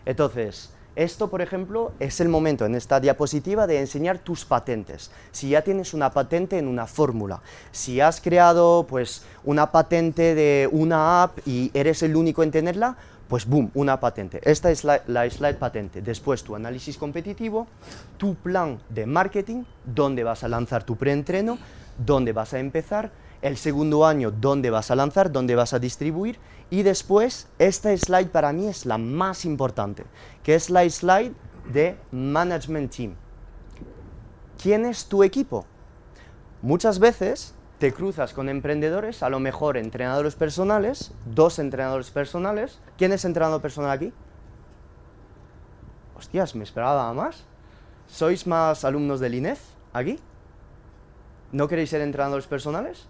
Entonces, esto, por ejemplo, es el momento en esta diapositiva de enseñar tus patentes. Si ya tienes una patente en una fórmula, si has creado pues, una patente de una app y eres el único en tenerla, pues boom, una patente. Esta es la, la, slide patente. Después tu análisis competitivo, tu plan de marketing, dónde vas a lanzar tu preentreno, dónde vas a empezar, el segundo año dónde vas a lanzar, dónde vas a distribuir y después esta slide para mí es la más importante, que es la slide de Management Team. ¿Quién es tu equipo? Muchas veces te cruzas con emprendedores, a lo mejor entrenadores personales, dos entrenadores personales. ¿Quién es entrenador personal aquí? Hostias, me esperaba más. ¿Sois más alumnos del INEF aquí? ¿No queréis ser entrenadores personales?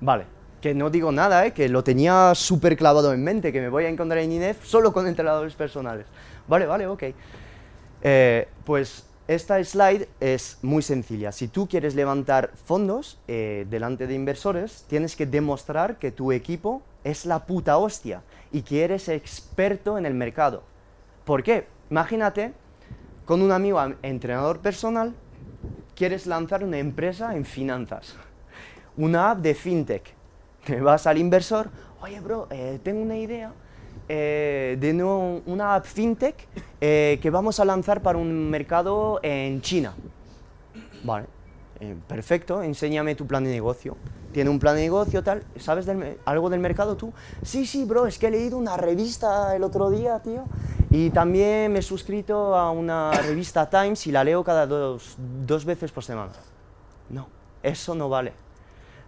Vale, que no digo nada, ¿eh? que lo tenía súper clavado en mente, que me voy a encontrar en INEF solo con entrenadores personales. Vale, vale, ok. Eh, pues esta slide es muy sencilla. Si tú quieres levantar fondos eh, delante de inversores, tienes que demostrar que tu equipo es la puta hostia y que eres experto en el mercado. ¿Por qué? Imagínate, con un amigo entrenador personal, quieres lanzar una empresa en finanzas, una app de fintech te vas al inversor, oye, bro, eh, tengo una idea eh, de una app fintech eh, que vamos a lanzar para un mercado en China. Vale, perfecto, enséñame tu plan de negocio. Tiene un plan de negocio, tal, ¿sabes algo del mercado tú? Sí, sí, bro, es que he leído una revista el otro día, tío, y también me he suscrito a una revista Times y la leo cada dos, dos veces por semana. No, eso no vale.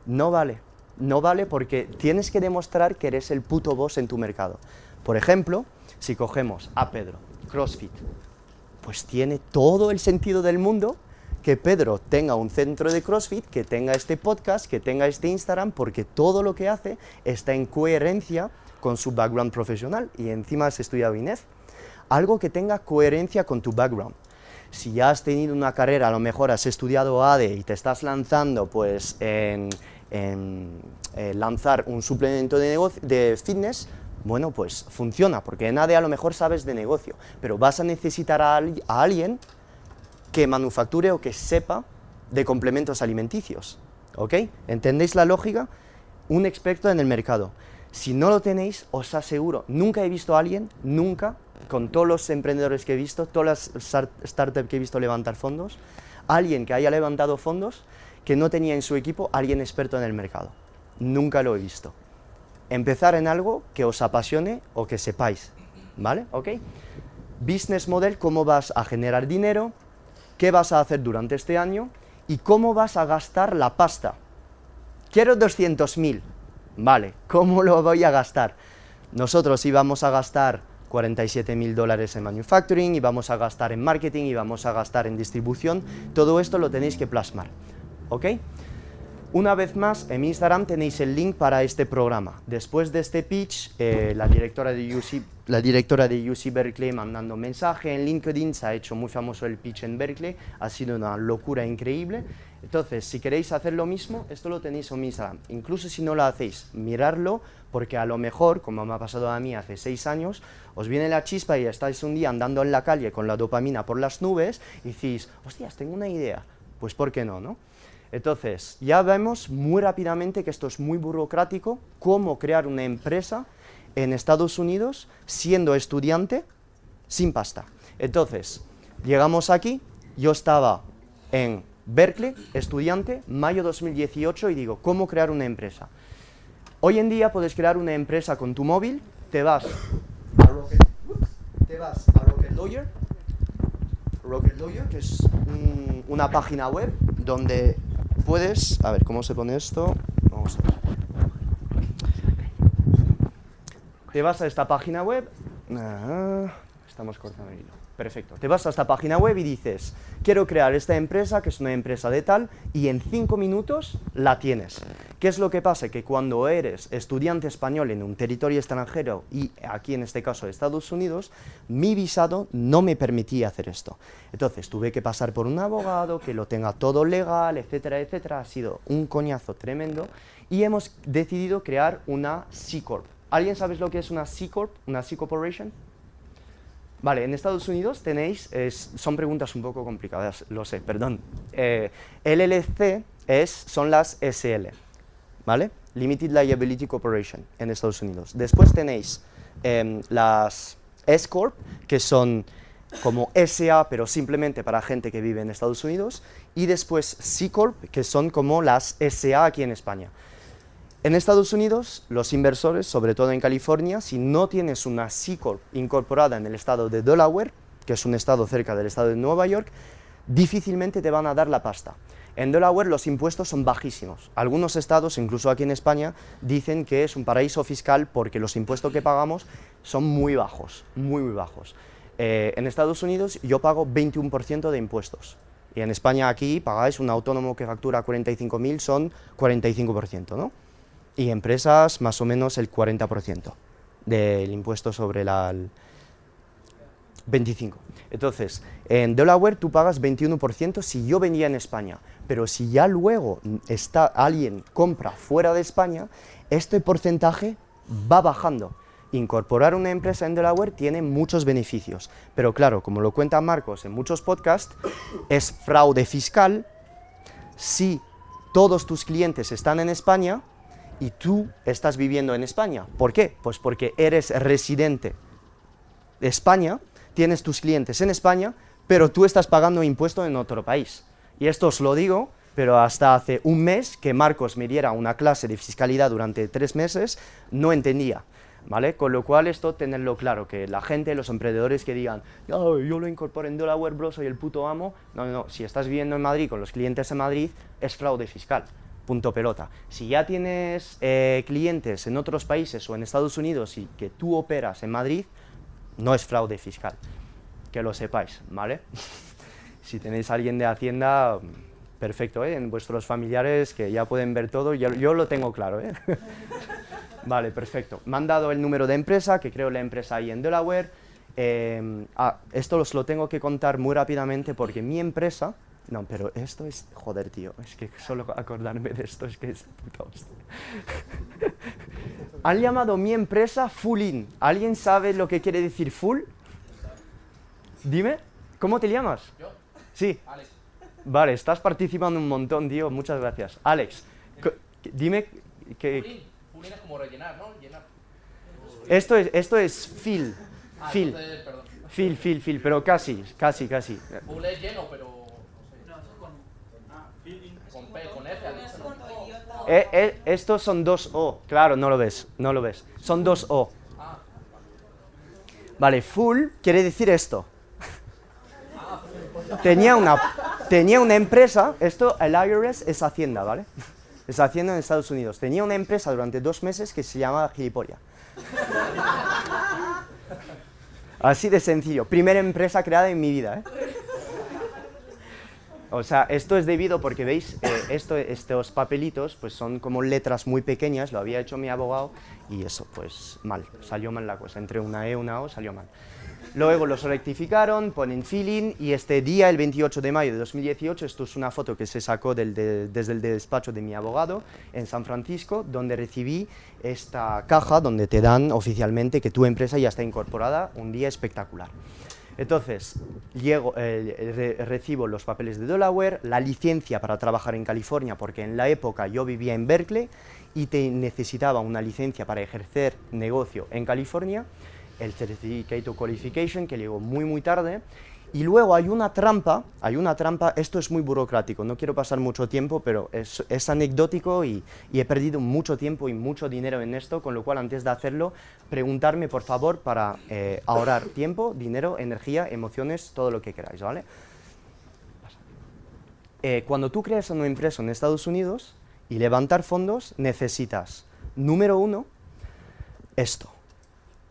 No vale no vale porque tienes que demostrar que eres el puto boss en tu mercado. Por ejemplo, si cogemos a Pedro, CrossFit. Pues tiene todo el sentido del mundo que Pedro tenga un centro de CrossFit, que tenga este podcast, que tenga este Instagram, porque todo lo que hace está en coherencia con su background profesional y encima has estudiado INEF. Algo que tenga coherencia con tu background. Si ya has tenido una carrera, a lo mejor has estudiado ADE y te estás lanzando pues en, eh, lanzar un suplemento de, fitness, bueno, pues funciona, porque en ADE a lo mejor sabes de negocio, pero vas a necesitar a, a alguien que manufacture o que sepa de complementos alimenticios. ¿Ok? ¿Entendéis la lógica? Un experto en el mercado. Si no lo tenéis, os aseguro, nunca he visto a alguien, nunca, con todos los emprendedores que he visto, todas las start- startups que he visto levantar fondos, alguien que haya levantado fondos que no tenía en su equipo alguien experto en el mercado. Nunca lo he visto. Empezar en algo que os apasione o que sepáis. ¿Vale? ¿Ok? Business model, cómo vas a generar dinero, qué vas a hacer durante este año y cómo vas a gastar la pasta. Quiero 200.000. Vale, ¿cómo lo voy a gastar? Nosotros íbamos a gastar 47.000 dólares en manufacturing, íbamos a gastar en marketing, íbamos a gastar en distribución. Todo esto lo tenéis que plasmar. ¿Ok? Una vez más, en mi Instagram tenéis el link para este programa. Después de este pitch, eh, la, directora de UC, la directora de UC Berkeley mandando mensaje en LinkedIn, se ha hecho muy famoso el pitch en Berkeley, ha sido una locura increíble. Entonces, si queréis hacer lo mismo, esto lo tenéis en mi Instagram. Incluso si no lo hacéis, mirarlo, porque a lo mejor, como me ha pasado a mí hace seis años, os viene la chispa y estáis un día andando en la calle con la dopamina por las nubes y decís, hostias, tengo una idea. Pues, ¿por qué no, no? Entonces, ya vemos muy rápidamente que esto es muy burocrático, cómo crear una empresa en Estados Unidos siendo estudiante sin pasta. Entonces, llegamos aquí, yo estaba en Berkeley, estudiante, mayo 2018, y digo, ¿cómo crear una empresa? Hoy en día puedes crear una empresa con tu móvil, te vas a Rocket, Lawyer, Rocket Lawyer, que es un- una página web donde puedes, a ver, ¿cómo se pone esto? Vamos a ver. Te vas a esta página web, ah, estamos cortando el hilo. Perfecto. Te vas a esta página web y dices, quiero crear esta empresa, que es una empresa de tal, y en cinco minutos la tienes. ¿Qué es lo que pasa? Que cuando eres estudiante español en un territorio extranjero y aquí en este caso Estados Unidos, mi visado no me permitía hacer esto. Entonces tuve que pasar por un abogado que lo tenga todo legal, etcétera, etcétera. Ha sido un coñazo tremendo y hemos decidido crear una C Corp. ¿Alguien sabe lo que es una C Corp? Una C Corporation? Vale, en Estados Unidos tenéis, es- son preguntas un poco complicadas, lo sé, perdón. Eh, LLC es, son las SL, ¿vale? Limited Liability Corporation en Estados Unidos. Después tenéis em, las S Corp, que son como SA, pero simplemente para gente que vive en Estados Unidos. Y después C Corp, que son como las SA aquí en España. En Estados Unidos, los inversores, sobre todo en California, si no tienes una C Corp incorporada en el estado de Delaware, que es un estado cerca del estado de Nueva York, difícilmente te van a dar la pasta. En Delaware los impuestos son bajísimos. Algunos estados, incluso aquí en España, dicen que es un paraíso fiscal porque los impuestos que pagamos son muy bajos, muy, muy bajos. Eh, en Estados Unidos yo pago 21% de impuestos. Y en España aquí pagáis un autónomo que factura 45.000 son 45%, ¿no? Y empresas más o menos el 40% del impuesto sobre la... el 25. Entonces, en Delaware tú pagas 21% si yo vendía en España, pero si ya luego está, alguien compra fuera de España, este porcentaje va bajando. Incorporar una empresa en Delaware tiene muchos beneficios, pero claro, como lo cuenta Marcos en muchos podcasts, es fraude fiscal si todos tus clientes están en España y tú estás viviendo en España. ¿Por qué? Pues porque eres residente de España, tienes tus clientes en España, pero tú estás pagando impuesto en otro país. Y esto os lo digo, pero hasta hace un mes que Marcos me diera una clase de fiscalidad durante tres meses, no entendía. ¿Vale? Con lo cual esto tenerlo claro, que la gente, los emprendedores que digan, "No, yo lo incorporo en Delaware, bro, soy el puto amo, no, no, si estás viviendo en Madrid con los clientes en Madrid, es fraude fiscal, punto pelota. Si ya tienes eh, clientes en otros países o en Estados Unidos y que tú operas en Madrid, no es fraude fiscal. que lo sepáis, ¿vale? *laughs* si tenéis alguien de Hacienda, perfecto, ¿eh? En vuestros familiares que ya pueden ver todo, yo, yo lo tengo claro, ¿eh? *laughs* vale, perfecto. Me han dado el número de empresa, que creo la empresa ahí en Delaware. Eh, ah, esto os lo tengo que contar muy rápidamente porque mi empresa... No, pero esto es... Joder, tío, es que solo acordarme de esto es que es puta hostia. Han llamado mi empresa Fullin. ¿Alguien sabe lo que quiere decir full? Dime, ¿cómo te llamas? ¿Yo? Sí. Alex. Vale, estás participando un montón, tío. Muchas gracias. Alex, dime que Pulín. Pulín es como rellenar, ¿no? Llenar. esto es esto es fill, Ah, fill, entonces, fill, fill, fill, pero casi, casi, casi. Full es lleno, pero. No sé. Con P, con F, has dicho, ¿no? Eh, eh, estos son dos O, claro, no lo ves, no lo ves. Son dos O. Vale, full quiere decir esto. *laughs* Tenía una, tenía una empresa, esto, el IRS es Hacienda, ¿vale? *laughs* Es Hacienda en Estados Unidos. Tenía una empresa durante dos meses que se llamaba Gilipollas. *laughs* Así de sencillo. Primera empresa creada en mi vida, ¿eh? O sea, esto es debido porque veis, eh, esto, estos papelitos pues son como letras muy pequeñas, lo había hecho mi abogado y eso pues mal, salió mal la cosa, entre una E y una O salió mal. Luego los rectificaron, ponen feeling y este día, el 28 de mayo de 2018, esto es una foto que se sacó del de- desde el despacho de mi abogado en San Francisco, donde recibí esta caja donde te dan oficialmente que tu empresa ya está incorporada, un día espectacular. Entonces, llego, eh, re- recibo los papeles de Delaware, la licencia para trabajar en California, porque en la época yo vivía en Berkeley y te necesitaba una licencia para ejercer negocio en California, el Certificate of Qualification, que llegó muy muy tarde, y luego hay una trampa, hay una trampa, esto es muy burocrático, no quiero pasar mucho tiempo, pero es, anecdótico y, y he perdido mucho tiempo y mucho dinero en esto, con lo cual antes de hacerlo, preguntarme por favor para eh, ahorrar tiempo, dinero, energía, emociones, todo lo que queráis, ¿vale? Eh, cuando tú creas una empresa en Estados Unidos y levantar fondos, necesitas, número uno, esto.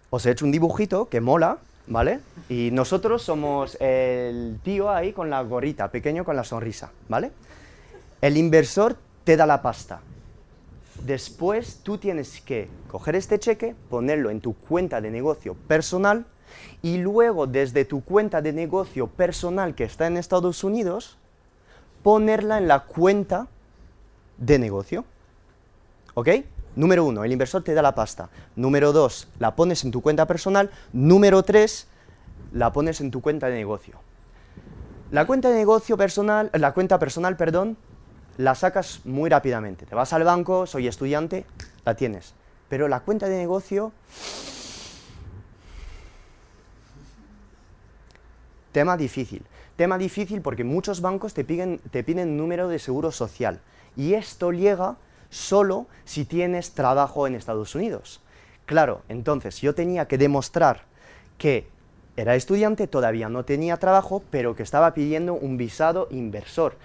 Os he hecho un dibujito que mola, ¿vale? Y nosotros somos el tío ahí con la gorrita, pequeño con la sonrisa, ¿vale? El inversor te da la pasta. Después tú tienes que coger este cheque, ponerlo en tu cuenta de negocio personal y luego desde tu cuenta de negocio personal que está en Estados Unidos, ponerla en la cuenta de negocio. ¿Ok? Número uno, el inversor te da la pasta. Número dos, la pones en tu cuenta personal. Número tres, la pones en tu cuenta de negocio. La cuenta de negocio personal, la cuenta personal, perdón, la sacas muy rápidamente. Te vas al banco, soy estudiante, la tienes. Pero la cuenta de negocio, tema difícil. Tema difícil porque muchos bancos te piden, te piden número de seguro social. Y esto llega solo si tienes trabajo en Estados Unidos. Claro, entonces yo tenía que demostrar que era estudiante, todavía no tenía trabajo, pero que estaba pidiendo un visado inversor.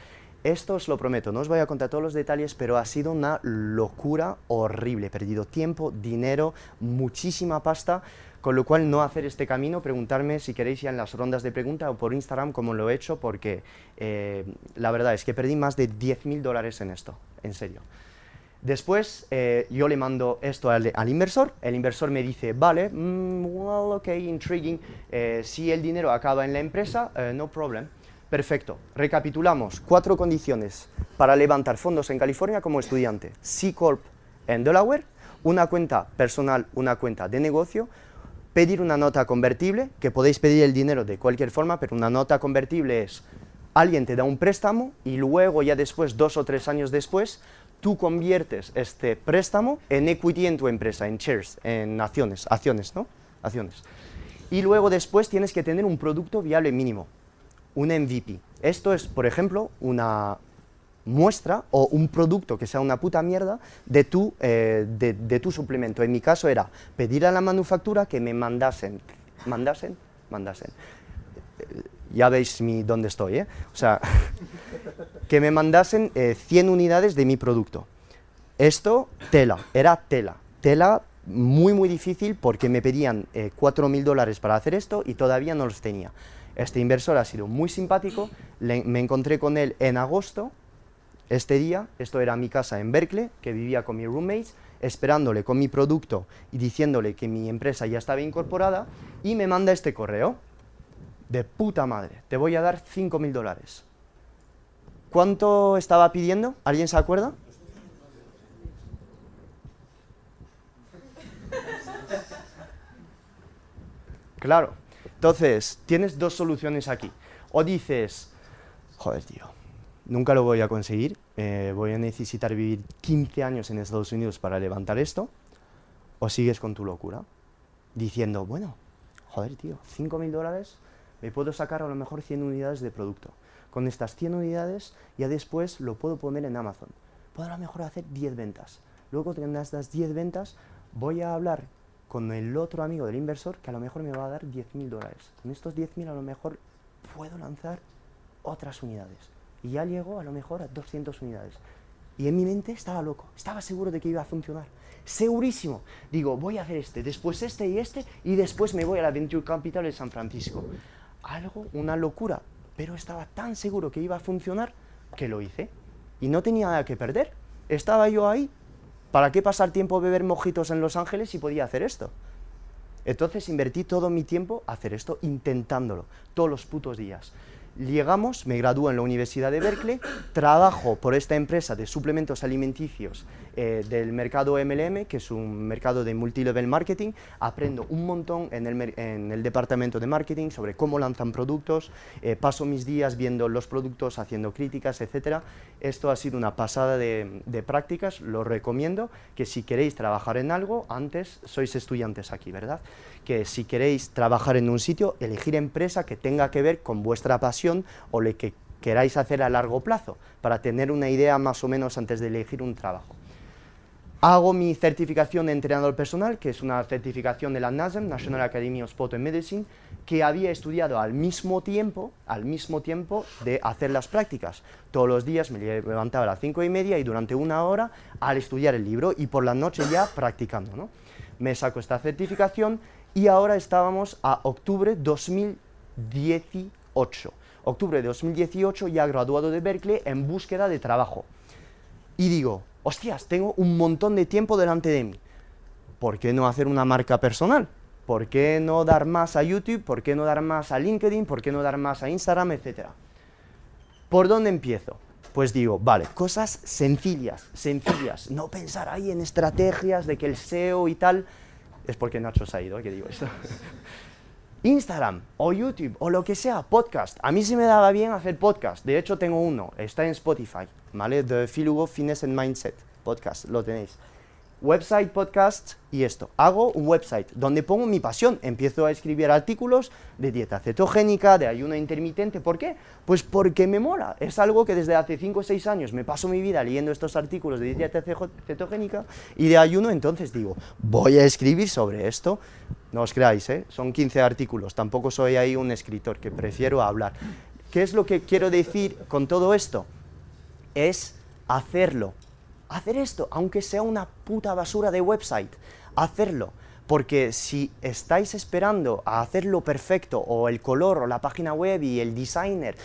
Esto os lo prometo, no os voy a contar todos los detalles, pero ha sido una locura horrible. He perdido tiempo, dinero, muchísima pasta, con lo cual no hacer este camino, preguntarme si queréis ya en las rondas de pregunta o por Instagram como lo he hecho, porque eh, la verdad es que perdí más de 10.000 dólares en esto, en serio. Después eh, yo le mando esto al, inversor, el inversor me dice, vale, mm, ok, intriguing, eh, si el dinero acaba en la empresa, eh, no problem. Perfecto, recapitulamos, cuatro condiciones para levantar fondos en California como estudiante. C Corp en Delaware, una cuenta personal, una cuenta de negocio, pedir una nota convertible, que podéis pedir el dinero de cualquier forma, pero una nota convertible es, alguien te da un préstamo y luego ya después, dos o tres años después, tú conviertes este préstamo en equity en tu empresa, en shares, en acciones, acciones, ¿no? Acciones. Y luego después tienes que tener un producto viable mínimo, un MVP. Esto es, por ejemplo, una muestra o un producto que sea una puta mierda eh, de, de tu suplemento. En mi caso era pedir a la manufactura que me mandasen, mandasen, mandasen. Ya veis mi, dónde estoy, ¿eh? O sea, *laughs* que me mandasen eh, 100 unidades de mi producto. Esto, tela, era tela. Tela muy, muy difícil porque me pedían eh, 4.000 dólares para hacer esto y todavía no los tenía. Este inversor ha sido muy simpático, me encontré con él en agosto, este día, esto era mi casa en Berkeley, que vivía con mis roommates, esperándole con mi producto y diciéndole que mi empresa ya estaba incorporada, y me manda este correo. De puta madre, te voy a dar 5.000 dólares. ¿Cuánto estaba pidiendo? ¿Alguien se acuerda? Claro. Entonces, tienes dos soluciones aquí. O dices, joder, tío, nunca lo voy a conseguir, eh, voy a necesitar vivir 15 años en Estados Unidos para levantar esto, o sigues con tu locura, diciendo, bueno, joder, tío, 5.000 dólares, me puedo sacar a lo mejor 100 unidades de producto. Con estas 100 unidades, ya después lo puedo poner en Amazon. Puedo a lo mejor hacer 10 ventas. Luego con estas 10 ventas, voy a hablar con el otro amigo del inversor que a lo mejor me va a dar 10.000 dólares. Con estos 10.000 a lo mejor puedo lanzar otras unidades. Y ya llego a lo mejor a 200 unidades. Y en mi mente estaba loco, estaba seguro de que iba a funcionar. Segurísimo. Digo, voy a hacer este, después este y este, y después me voy a la Venture Capital de San Francisco. Algo, una locura. Pero estaba tan seguro que iba a funcionar que lo hice. Y no tenía nada que perder. Estaba yo ahí. ¿Para qué pasar tiempo a beber mojitos en Los Ángeles si podía hacer esto? Entonces invertí todo mi tiempo a hacer esto, intentándolo, todos los putos días. Llegamos, me gradúo en la Universidad de Berkeley, trabajo por esta empresa de suplementos alimenticios eh, del mercado MLM, que es un mercado de multilevel marketing, aprendo un montón en el, departamento de marketing sobre cómo lanzan productos, eh, paso mis días viendo los productos, haciendo críticas, etc. Esto ha sido una pasada de prácticas, lo recomiendo, que si queréis trabajar en algo, antes sois estudiantes aquí, ¿verdad? Que si queréis trabajar en un sitio, elegir empresa que tenga que ver con vuestra pasión o lo que queráis hacer a largo plazo, para tener una idea más o menos antes de elegir un trabajo. Hago mi certificación de entrenador personal, que es una certificación de la NASM, National Academy of Sport and Medicine, que había estudiado al mismo tiempo, al mismo tiempo de hacer las prácticas. Todos los días me levantaba a las cinco y media y durante una hora al estudiar el libro y por la noche ya practicando. ¿no? Me saco esta certificación y ahora estábamos a octubre 2018. Octubre de 2018 ya graduado de Berkeley en búsqueda de trabajo y digo, hostias, tengo un montón de tiempo delante de mí. ¿Por qué no hacer una marca personal? ¿Por qué no dar más a YouTube? ¿Por qué no dar más a LinkedIn? ¿Por qué no dar más a Instagram? Etcétera. ¿Por dónde empiezo? Pues digo, vale, cosas sencillas, sencillas. No pensar ahí en estrategias de que el SEO y tal. Es porque Nacho se ha ido, que digo esto. Instagram o YouTube o lo que sea, podcast. A mí se me daba bien hacer podcast. De hecho, tengo uno, está en Spotify, ¿vale? The Filugo Fitness and Mindset podcast, lo tenéis. Website, podcast y esto. Hago un website donde pongo mi pasión. Empiezo a escribir artículos de dieta cetogénica, de ayuno intermitente. ¿Por qué? Pues porque me mola. Es algo que desde hace 5 o 6 años me paso mi vida leyendo estos artículos de dieta cetogénica y de ayuno. Entonces digo, voy a escribir sobre esto. No os creáis, ¿eh? son 15 artículos. Tampoco soy ahí un escritor que prefiero hablar. ¿Qué es lo que quiero decir con todo esto? es hacerlo. Hacer esto, aunque sea una puta basura de website, hacerlo. Porque si estáis esperando a hacerlo perfecto, o el color, o la página web y el designer,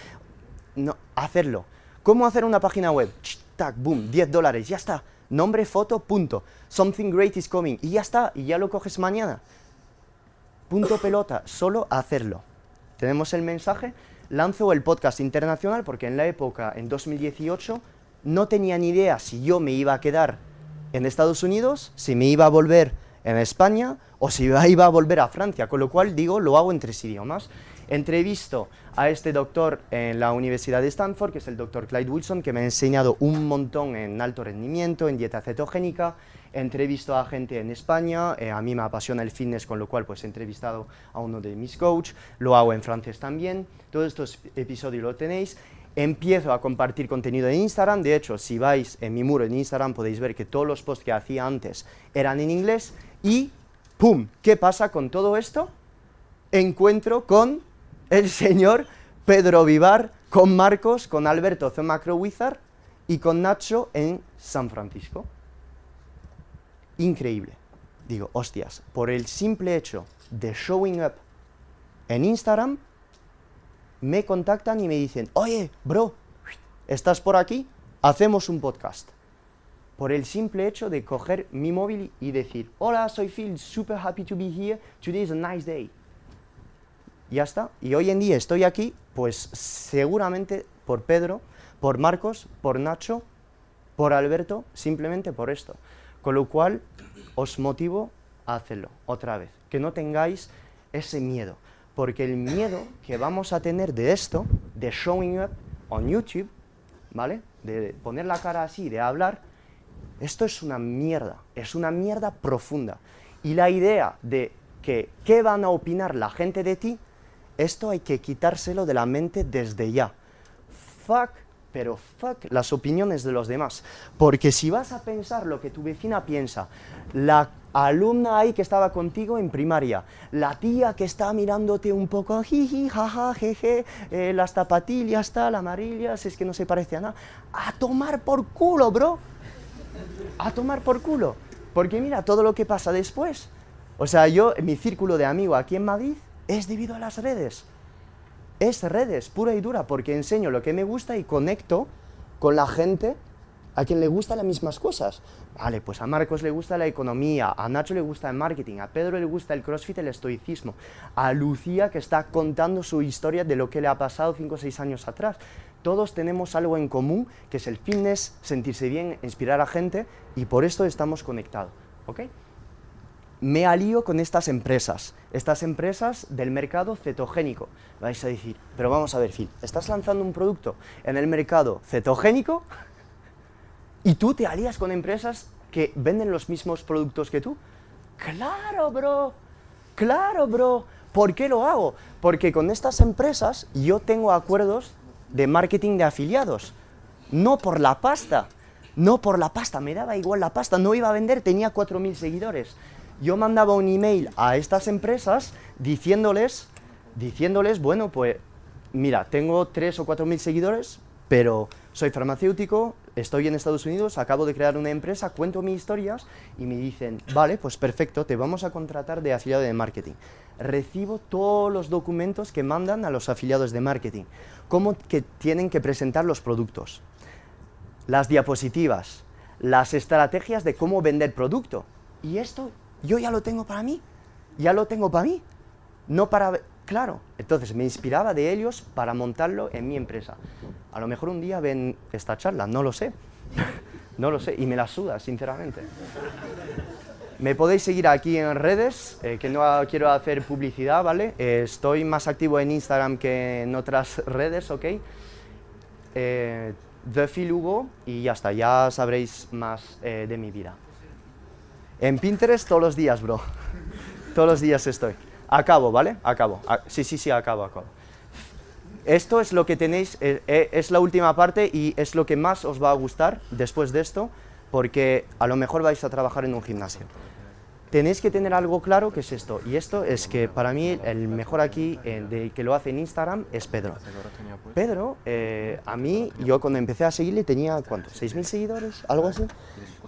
no, hacerlo. ¿Cómo hacer una página web? Ch, tac, boom, 10 dólares, ya está. Nombre, foto, punto. Something great is coming. Y ya está, y ya lo coges mañana. Punto pelota, solo hacerlo. Tenemos el mensaje. Lanzo el podcast internacional porque en la época, en 2018, no tenía ni idea si yo me iba a quedar en Estados Unidos, si me iba a volver en España o si *laughs* iba a volver a Francia, con lo cual digo, lo hago en tres idiomas. Entrevisto a este doctor en la Universidad de Stanford, que es el doctor Clyde Wilson, que me ha enseñado un montón en alto rendimiento, en dieta cetogénica. Entrevisto a gente en España, eh, a mí me apasiona el fitness, con lo cual pues he entrevistado a uno de mis coach, lo hago en francés también. Todos estos episodios lo tenéis. Empiezo a compartir contenido en Instagram, de hecho, si vais en mi muro en Instagram podéis ver que todos los posts que hacía antes eran en inglés y ¡pum! ¿Qué pasa con todo esto? Encuentro con el señor Pedro Vivar, con Marcos, con Alberto The Macro Wizard y con Nacho en San Francisco. Increíble. Digo, hostias, por el simple hecho de showing up en Instagram, me contactan y me dicen, oye, bro, ¿estás por aquí? Hacemos un podcast. Por el simple hecho de coger mi móvil y decir, hola, soy Phil, super happy to be here, today is a nice day. Ya está. Y hoy en día estoy aquí, pues seguramente por Pedro, por Marcos, por Nacho, por Alberto, simplemente por esto. Con lo cual, os motivo a hacerlo otra vez. Que no tengáis ese miedo. Porque el miedo que vamos a tener de esto, de showing up on YouTube, ¿vale? De poner la cara así, de hablar, esto es una mierda, es una mierda profunda. Y la idea de que qué van a opinar la gente de ti, esto hay que quitárselo de la mente desde ya. Fuck, pero fuck las opiniones de los demás. Porque si vas a pensar lo que tu vecina piensa, la alumna ahí que estaba contigo en primaria, la tía que está mirándote un poco, jiji, jaja, jeje, eh, las zapatillas, tal, amarillas, es que no se parece a nada, a tomar por culo, bro. A tomar por culo. Porque mira todo lo que pasa después. O sea, yo, mi círculo de amigos aquí en Madrid es debido a las redes. Es redes, pura y dura, porque enseño lo que me gusta y conecto con la gente a quien le gustan las mismas cosas. Vale, pues a Marcos le gusta la economía, a Nacho le gusta el marketing, a Pedro le gusta el crossfit, el estoicismo, a Lucía que está contando su historia de lo que le ha pasado 5 o 6 años atrás. Todos tenemos algo en común, que es el fitness, sentirse bien, inspirar a gente, y por esto estamos conectados. ¿ok? Me alío con estas empresas, estas empresas del mercado cetogénico. Vais a decir, pero vamos a ver, Phil, ¿estás lanzando un producto en el mercado cetogénico? ¿Y tú te alías con empresas que venden los mismos productos que tú? Claro, bro. Claro, bro. ¿Por qué lo hago? Porque con estas empresas yo tengo acuerdos de marketing de afiliados. No por la pasta. No por la pasta. Me daba igual la pasta. No iba a vender, tenía 4.000 seguidores. Yo mandaba un email a estas empresas diciéndoles, diciéndoles, bueno, pues mira, tengo 3 o 4.000 seguidores, pero soy farmacéutico, estoy en Estados Unidos, acabo de crear una empresa, cuento mis historias y me dicen, vale, pues perfecto, te vamos a contratar de afiliado de marketing. Recibo todos los documentos que mandan a los afiliados de marketing, cómo que tienen que presentar los productos, las diapositivas, las estrategias de cómo vender producto. Y esto yo ya lo tengo para mí, ya lo tengo para mí, no para Claro, entonces me inspiraba de ellos para montarlo en mi empresa. A lo mejor un día ven esta charla, no lo sé. *laughs* no lo sé, y me la suda, sinceramente. Me podéis seguir aquí en redes, eh, que no quiero hacer publicidad, ¿vale? Eh, estoy más activo en Instagram que en otras redes, ¿ok? Eh, The Phil y ya está, ya sabréis más eh, de mi vida. En Pinterest todos los días, bro. *laughs* todos los días estoy. Acabo, ¿vale? Acabo. Sí, sí, sí, acabo, acabo. Esto es lo que tenéis, eh, eh, es la última parte y es lo que más os va a gustar después de esto, porque a lo mejor vais a trabajar en un gimnasio. Tenéis que tener algo claro que es esto, y esto es que para mí el mejor aquí, eh, de que lo hace en Instagram, es Pedro. Pedro, eh, a mí, yo cuando empecé a seguirle tenía, ¿cuánto? ¿6.000 seguidores? ¿Algo así?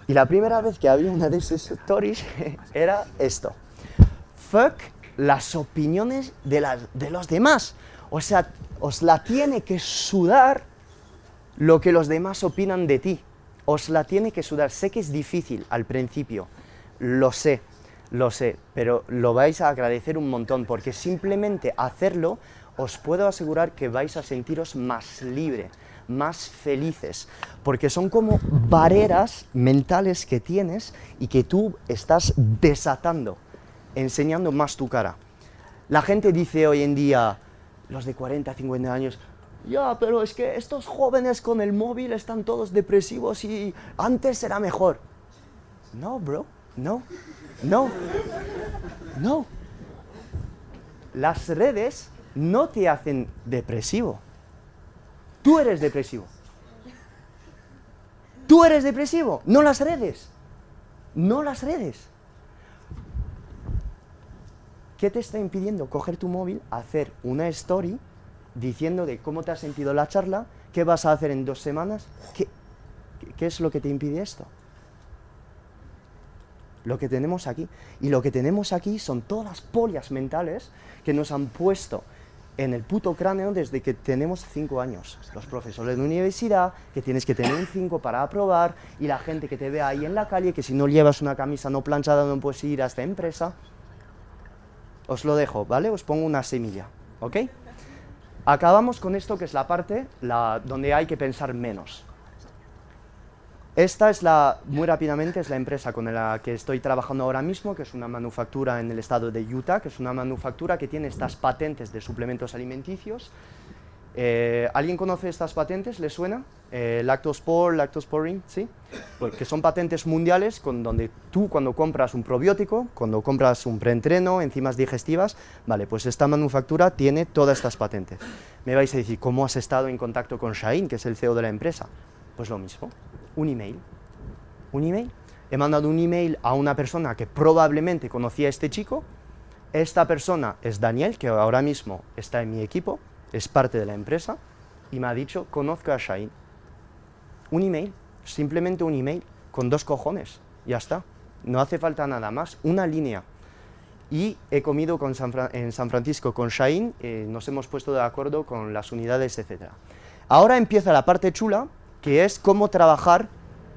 Y la primera vez que había una de sus stories *laughs* era esto. Fuck las opiniones de, las, de los demás. O sea, os la tiene que sudar lo que los demás opinan de ti. Os la tiene que sudar. Sé que es difícil al principio, lo sé, lo sé, pero lo vais a agradecer un montón porque simplemente hacerlo os puedo asegurar que vais a sentiros más libre, más felices, porque son como barreras mentales que tienes y que tú estás desatando, enseñando más tu cara. La gente dice hoy en día, los de 40, 50 años, ya, pero es que estos jóvenes con el móvil están todos depresivos y antes era mejor. No, bro, no, no, no. Las redes no te hacen depresivo. Tú eres depresivo. Tú eres depresivo, no las redes. No las redes. ¿Qué te está impidiendo coger tu móvil, hacer una story diciendo de cómo te ha sentido la charla, qué vas a hacer en dos semanas? ¿Qué, qué- es lo que te impide esto? Lo que tenemos aquí. Y lo que tenemos aquí son todas las polias mentales que nos han puesto en el puto cráneo desde que tenemos 5 años. Los profesores de universidad, que tienes que tener un 5 para aprobar, y la gente que te ve ahí en la calle, que si no llevas una camisa no planchada no puedes ir a esta empresa. Os lo dejo, ¿vale? Os pongo una semilla, ¿ok? Acabamos con esto que es la parte la, donde hay que pensar menos. Esta es la, muy rápidamente, es la empresa con la que estoy trabajando ahora mismo, que es una manufactura en el estado de Utah, que es una manufactura que tiene estas patentes de suplementos alimenticios. Eh, ¿Alguien conoce estas patentes? ¿Le suena? Eh, Lactospor, Lactosporin, ¿sí? Pues que son patentes mundiales con donde tú cuando compras un probiótico, cuando compras un preentreno, enzimas digestivas, vale, pues esta manufactura tiene todas estas patentes. Me vais a decir, ¿cómo has estado en contacto con Shain, que es el CEO de la empresa? Pues lo mismo un email. Un email. He mandado un email a una persona que probablemente conocía a este chico. Esta persona es Daniel, que ahora mismo está en mi equipo, es parte de la empresa, y me ha dicho, conozco a Shain. Un email, simplemente un email, con dos cojones, ya está. No hace falta nada más, una línea. Y he comido con en San Francisco con Shain, eh, nos hemos puesto de acuerdo con las unidades, etc. Ahora empieza la parte chula, que es cómo trabajar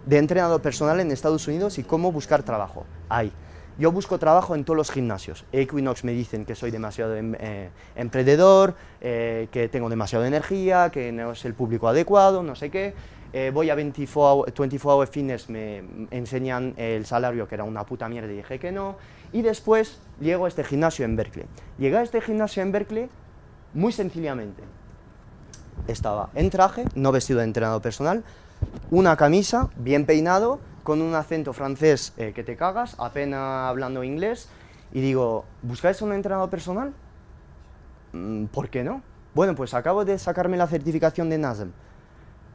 de entrenador personal en Estados Unidos y cómo buscar trabajo. Ahí. Yo busco trabajo en todos los gimnasios. Equinox me dicen que soy demasiado em, eh, emprendedor, eh, que tengo demasiada energía, que no es el público adecuado, no sé qué. Eh, voy a 24 hour, Fitness, me enseñan el salario que era una puta mierda y dije que no. Y después llego a este gimnasio en Berkeley. Llegué a este gimnasio en Berkeley muy sencillamente estaba en traje, no vestido de entrenador personal, una camisa, bien peinado, con un acento francés eh, que te cagas, apenas hablando inglés, y digo, ¿buscáis un entrenador personal? Mm, ¿Por qué no? Bueno, pues acabo de sacarme la certificación de NASM.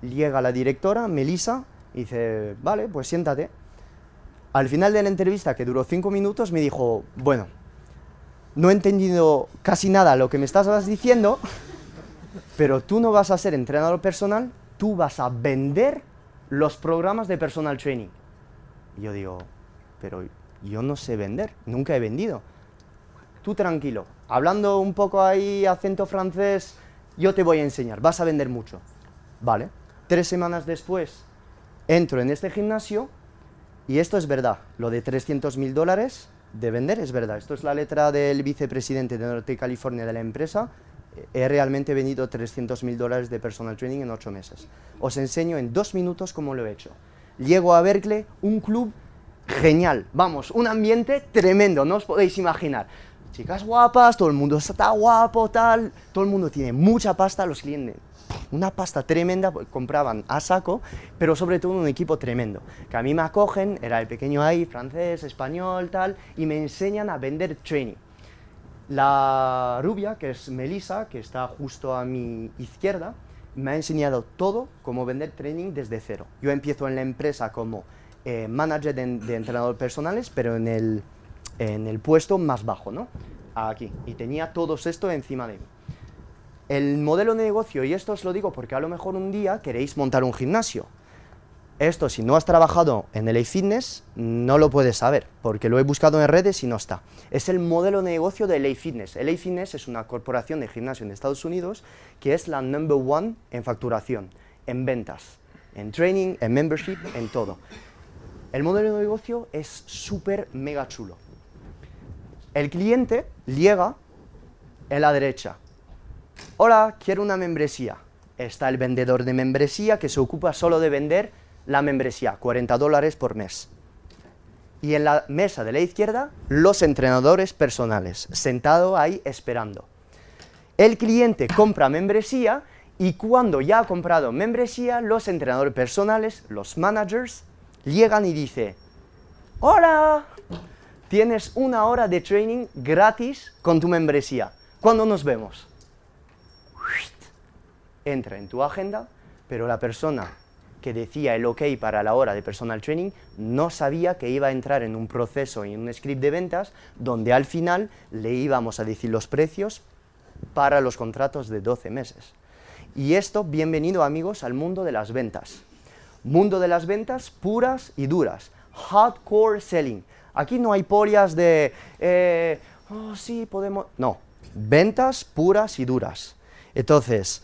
Llega la directora, Melissa, y dice, vale, pues siéntate. Al final de la entrevista, que duró cinco minutos, me dijo, bueno, no he entendido casi nada lo que me estás diciendo, pero tú no vas a ser entrenador personal, tú vas a vender los programas de personal training. Y yo digo, pero yo no sé vender, nunca he vendido. Tú tranquilo, hablando un poco ahí acento francés, yo te voy a enseñar, vas a vender mucho. Vale, tres semanas después entro en este gimnasio y esto es verdad, lo de 300 mil dólares de vender es verdad. Esto es la letra del vicepresidente de Norte California de la empresa he realmente vendido 300 mil dólares de personal training en ocho meses. Os enseño en dos minutos cómo lo he hecho. Llego a Berkeley, un club genial, vamos, un ambiente tremendo, no os podéis imaginar. Chicas guapas, todo el mundo está guapo, tal, todo el mundo tiene mucha pasta, los clientes, una pasta tremenda, pues, compraban a saco, pero sobre todo un equipo tremendo, que a mí me acogen, era el pequeño ahí, francés, español, tal, y me enseñan a vender training. La rubia, que es Melissa, que está justo a mi izquierda, me ha enseñado todo cómo vender training desde cero. Yo empiezo en la empresa como eh, manager de, entrenadores personales, pero en el, en el puesto más bajo, ¿no? Aquí. Y tenía todo esto encima de mí. El modelo de negocio, y esto os lo digo porque a lo mejor un día queréis montar un gimnasio esto, si no has trabajado en el Fitness, no lo puedes saber, porque lo he buscado en redes y no está. Es el modelo de negocio de LA Fitness. LA Fitness es una corporación de gimnasio en Estados Unidos que es la number one en facturación, en ventas, en training, en membership, en todo. El modelo de negocio es súper mega chulo. El cliente llega en la derecha. Hola, quiero una membresía. Está el vendedor de membresía que se ocupa solo de vender la membresía, 40 dólares por mes. Y en la mesa de la izquierda, los entrenadores personales, sentado ahí esperando. El cliente compra membresía y cuando ya ha comprado membresía, los entrenadores personales, los managers, llegan y dicen, hola, tienes una hora de training gratis con tu membresía. ¿Cuándo nos vemos? Entra en tu agenda, pero la persona que decía el ok para la hora de personal training, no sabía que iba a entrar en un proceso y en un script de ventas donde al final le íbamos a decir los precios para los contratos de 12 meses. Y esto, bienvenido amigos al mundo de las ventas. Mundo de las ventas puras y duras. Hardcore selling. Aquí no hay polias de, eh, oh sí, podemos... No, Ventas puras y duras. Entonces,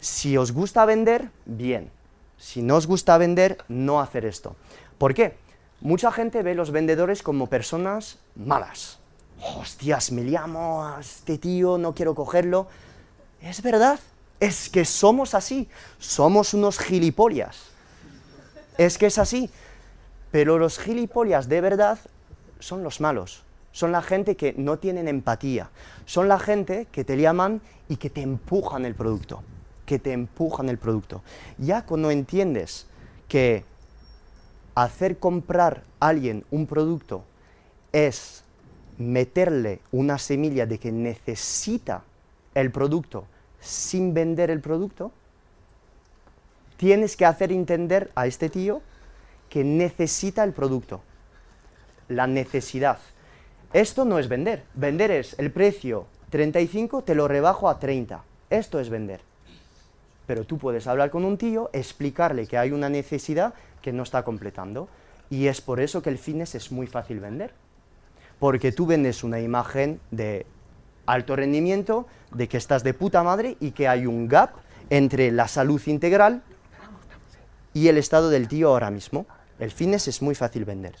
si os gusta vender, bien. Si no os gusta vender, no hacer esto. ¿Por qué? Mucha gente ve los vendedores como personas malas. Hostias, me llamo a este tío, no quiero cogerlo. Es verdad, es que somos así, somos unos gilipollas. Es que es así. Pero los gilipollas de verdad son los malos. Son la gente que no tienen empatía. Son la gente que te llaman y que te empujan el producto. Que te empujan el producto. Ya cuando entiendes que hacer comprar a alguien un producto es meterle una semilla de que necesita el producto sin vender el producto, tienes que hacer entender a este tío que necesita el producto. La necesidad. Esto no es vender. Vender es el precio 35, te lo rebajo a 30. Esto es vender. Pero tú puedes hablar con un tío, explicarle que hay una necesidad que no está completando. Y es por eso que el fitness es muy fácil vender. Porque tú vendes una imagen de alto rendimiento, de que estás de puta madre y que hay un gap entre la salud integral y el estado del tío ahora mismo. El fitness es muy fácil vender.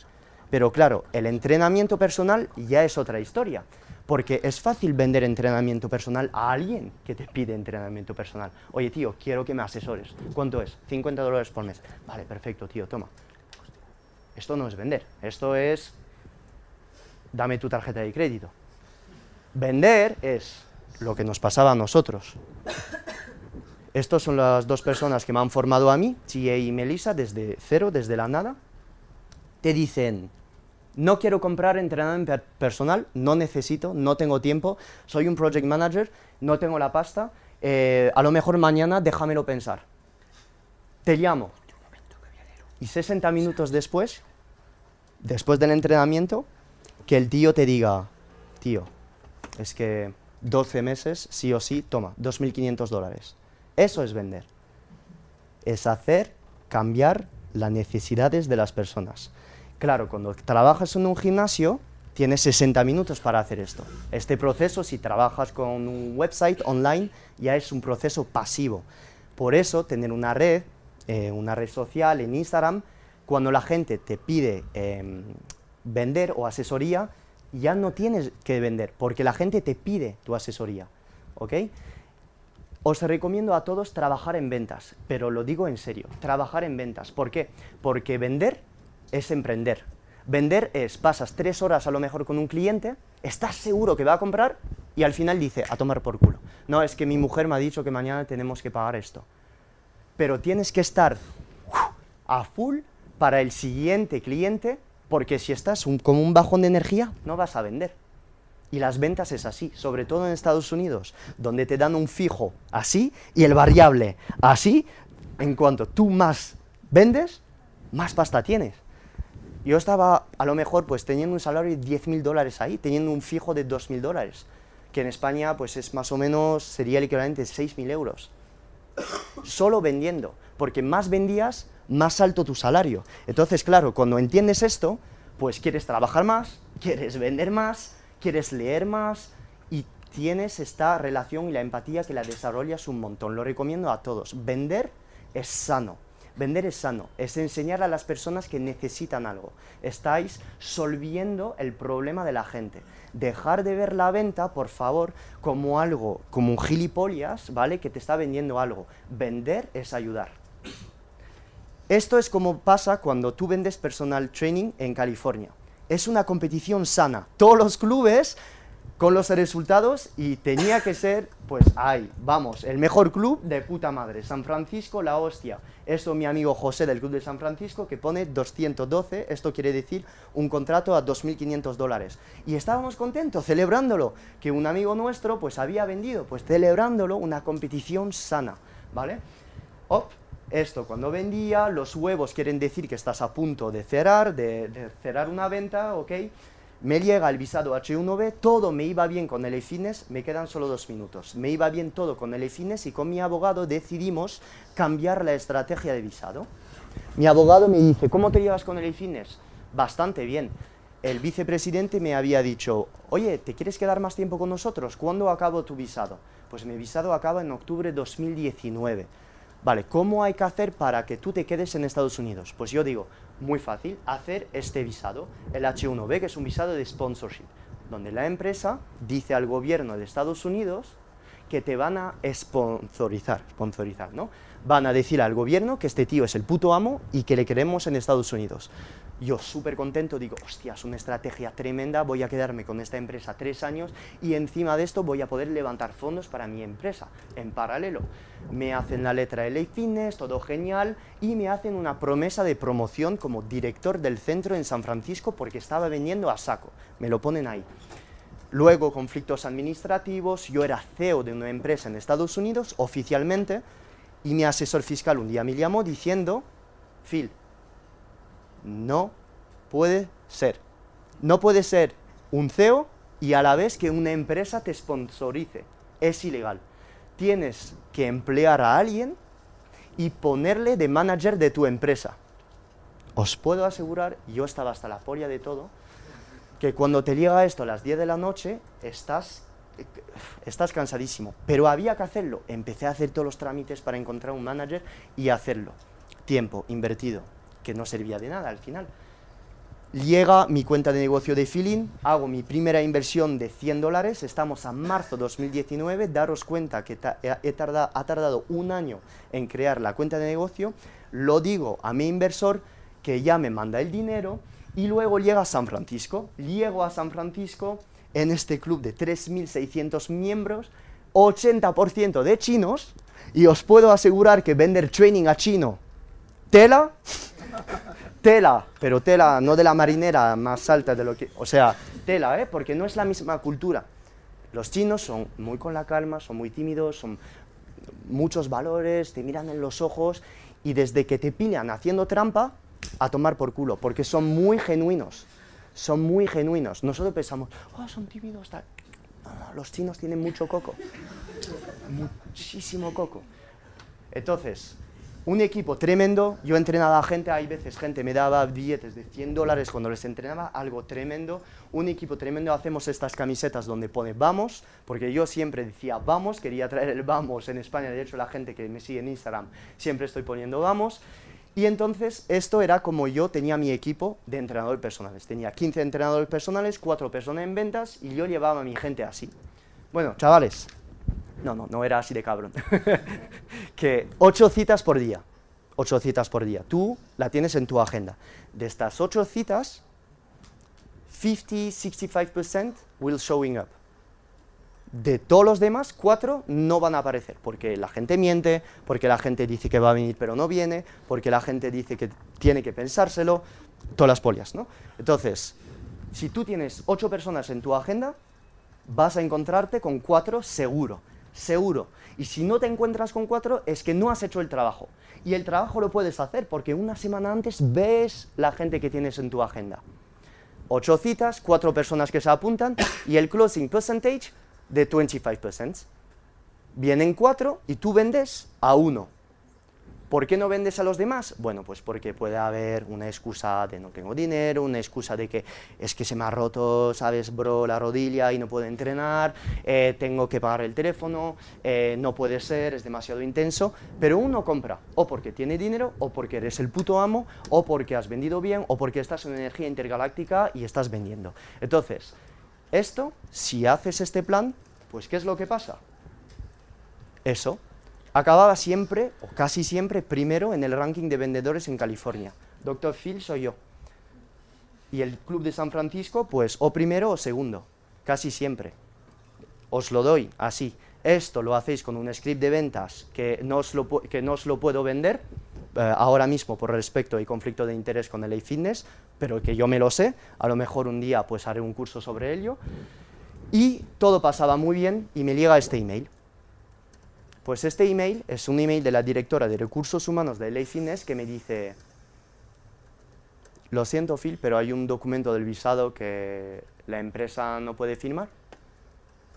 Pero claro, el entrenamiento personal ya es otra historia, porque es fácil vender entrenamiento personal a alguien que te pide entrenamiento personal. Oye, tío, quiero que me asesores. ¿Cuánto es? 50 dólares por mes. Vale, perfecto, tío, toma. Esto no es vender, esto es dame tu tarjeta de crédito. Vender es lo que nos pasaba a nosotros. Estas son las dos personas que me han formado a mí, Chie y Melissa, desde cero, desde la nada. Te dicen, no quiero comprar entrenamiento personal, no necesito, no tengo tiempo, soy un project manager, no tengo la pasta, eh, a lo mejor mañana déjamelo pensar. Te llamo. Y 60 minutos después, después del entrenamiento, que el tío te diga, tío, es que 12 meses, sí o sí, toma, 2.500 dólares. Eso es vender. Es hacer cambiar las necesidades de las personas. Claro, cuando trabajas en un gimnasio, tienes 60 minutos para hacer esto. Este proceso, si trabajas con un website online, ya es un proceso pasivo. Por eso, tener una red, eh, una red social en Instagram, cuando la gente te pide em, vender o asesoría, ya no tienes que vender, porque la gente te pide tu asesoría, ¿ok? Os recomiendo a todos trabajar en ventas, pero lo digo en serio, trabajar en ventas. ¿Por qué? Porque vender es emprender. Vender es, pasas tres horas a lo mejor con un cliente, estás seguro que va a comprar y al final dice, a tomar por culo. No, es que mi mujer me ha dicho que mañana tenemos que pagar esto. Pero tienes que estar a full para el siguiente cliente porque si estás un, como un bajón de energía, no vas a vender. Y las ventas es así, sobre todo en Estados Unidos, donde te dan un fijo así y el variable así. En cuanto tú más vendes, más pasta tienes. Yo estaba a lo mejor pues teniendo un salario de 10.000 dólares ahí, teniendo un fijo de 2.000 dólares, que en España pues es más o menos, sería el equivalente de 6.000 euros. Solo vendiendo, porque más vendías, más alto tu salario. Entonces, claro, cuando entiendes esto, pues quieres trabajar más, quieres vender más, quieres leer más y tienes esta relación y la empatía que la desarrollas un montón. Lo recomiendo a todos. Vender es sano. Vender es sano, es enseñar a las personas que necesitan algo. Estáis solviendo el problema de la gente. Dejar de ver la venta, por favor, como algo, como un gilipollas, ¿vale? Que te está vendiendo algo. Vender es ayudar. Esto es como pasa cuando tú vendes personal training en California. Es una competición sana. Todos los clubes con los resultados y tenía que ser, pues ahí, vamos, el mejor club de puta madre. San Francisco, la hostia. Esto mi amigo José del Club de San Francisco que pone 212, esto quiere decir un contrato a 2.500 dólares. Y estábamos contentos, celebrándolo, que un amigo nuestro pues había vendido, pues celebrándolo una competición sana, ¿vale? Op, esto, cuando vendía, los huevos quieren decir que estás a punto de cerrar, de, cerrar una venta, ¿ok? Me llega el visado H1B, todo me iba bien con el EFINES, me quedan solo dos minutos. Me iba bien todo con el EFINES y con mi abogado decidimos cambiar la estrategia de visado. Mi abogado me dice, ¿cómo te llevas con el EFINES? Bastante bien. el vicepresidente me había dicho, oye, ¿te quieres quedar más tiempo con nosotros? ¿Cuándo acabo tu visado? Pues mi visado acaba en octubre de 2019. Vale, ¿cómo hay que hacer para que tú te quedes en Estados Unidos? Pues yo digo, muy fácil, hacer este visado, el H1B, que es un visado de sponsorship, donde la empresa dice al gobierno de Estados Unidos que te van a sponsorizar, sponsorizar, ¿no? Van a decir al gobierno que este tío es el puto amo y que le queremos en Estados Unidos. Yo súper contento, digo, hostia, es una estrategia tremenda, voy a quedarme con esta empresa tres años y encima de esto voy a poder levantar fondos para mi empresa en paralelo. Me hacen la letra Ley Fitness, todo genial, y me hacen una promesa de promoción como director del centro en San Francisco porque estaba vendiendo a saco. Me lo ponen ahí. Luego, conflictos administrativos, yo era CEO de una empresa en Estados Unidos oficialmente y mi asesor fiscal un día me llamó diciendo, Phil, no puede ser. No puede ser un CEO y a la vez que una empresa te sponsorice. Es ilegal. Tienes que emplear a alguien y ponerle de manager de tu empresa. Os puedo asegurar, yo estaba hasta la polla de todo, que cuando te llega esto a las 10 de la noche, estás, estás cansadísimo. Pero había que hacerlo. Empecé a hacer todos los trámites para encontrar un manager y hacerlo. Tiempo invertido, que no servía de nada al final. Llega mi cuenta de negocio de Feeling, hago mi primera inversión de 100 dólares, estamos a marzo 2019, daros cuenta que ta- he- he tarda- ha tardado un año en crear la cuenta de negocio, lo digo a mi inversor que ya me manda el dinero y luego llega a San Francisco. Llego a San Francisco en este club de 3.600 miembros, 80% de chinos, y os puedo asegurar que vender training a chino, tela, tela, pero tela no de la marinera más alta de lo que, o sea, tela, ¿eh? porque no es la misma cultura. Los chinos son muy con la calma, son muy tímidos, son muchos valores, te miran en los ojos y desde que te pillan haciendo trampa, a tomar por culo, porque son muy genuinos, son muy genuinos. Nosotros pensamos, oh, son tímidos, tal. Los chinos tienen mucho coco, muchísimo coco. Entonces, un equipo tremendo, yo entrenaba a gente, hay veces gente me daba billetes de 100 dólares cuando les entrenaba, algo tremendo, un equipo tremendo, hacemos estas camisetas donde pone vamos, porque yo siempre decía vamos, quería traer el vamos en España, de hecho la gente que me sigue en Instagram siempre estoy poniendo vamos, y entonces esto era como yo tenía mi equipo de entrenadores personales, tenía 15 entrenadores personales, 4 personas en ventas y yo llevaba a mi gente así. Bueno, chavales, no, no, no era así de cabrón. *laughs* que ocho citas por día. Ocho citas por día. Tú la tienes en tu agenda. De estas ocho citas, 50-65% will showing up. De todos los demás, cuatro no van a aparecer, porque la gente miente, porque la gente dice que va a venir pero no viene, porque la gente dice que tiene que pensárselo, todas las polias, ¿no? Entonces, si tú tienes ocho personas en tu agenda, vas a encontrarte con cuatro seguro, seguro. Y si no te encuentras con cuatro, es que no has hecho el trabajo. Y el trabajo lo puedes hacer porque una semana antes ves la gente que tienes en tu agenda. Ocho citas, cuatro personas que se apuntan y el closing percentage de 25%. Vienen cuatro y tú vendes a uno. ¿Por qué no vendes a los demás? Bueno, pues porque puede haber una excusa de no tengo dinero, una excusa de que es que se me ha roto, sabes, bro, la rodilla y no puedo entrenar, eh, tengo que pagar el teléfono, eh, no puede ser, es demasiado intenso, pero uno compra o porque tiene dinero, o porque eres el puto amo, o porque has vendido bien, o porque estás en energía intergaláctica y estás vendiendo. Entonces, esto, si haces este plan, pues ¿qué es lo que pasa? Eso, acababa siempre, o casi siempre, primero en el ranking de vendedores en California. Dr. Phil soy yo. Y el Club de San Francisco, pues o primero o segundo, casi siempre. Os lo doy así. Esto lo hacéis con un script de ventas que no os lo, puedo vender eh, ahora mismo por respecto y conflicto de interés con el fitness pero que yo me lo sé. A lo mejor un día pues haré un curso sobre ello. Y todo pasaba muy bien y me llega este email. Pues este email es un email de la directora de recursos humanos de Ley Fitness que me dice, lo siento Phil, pero hay un documento del visado que la empresa no puede firmar,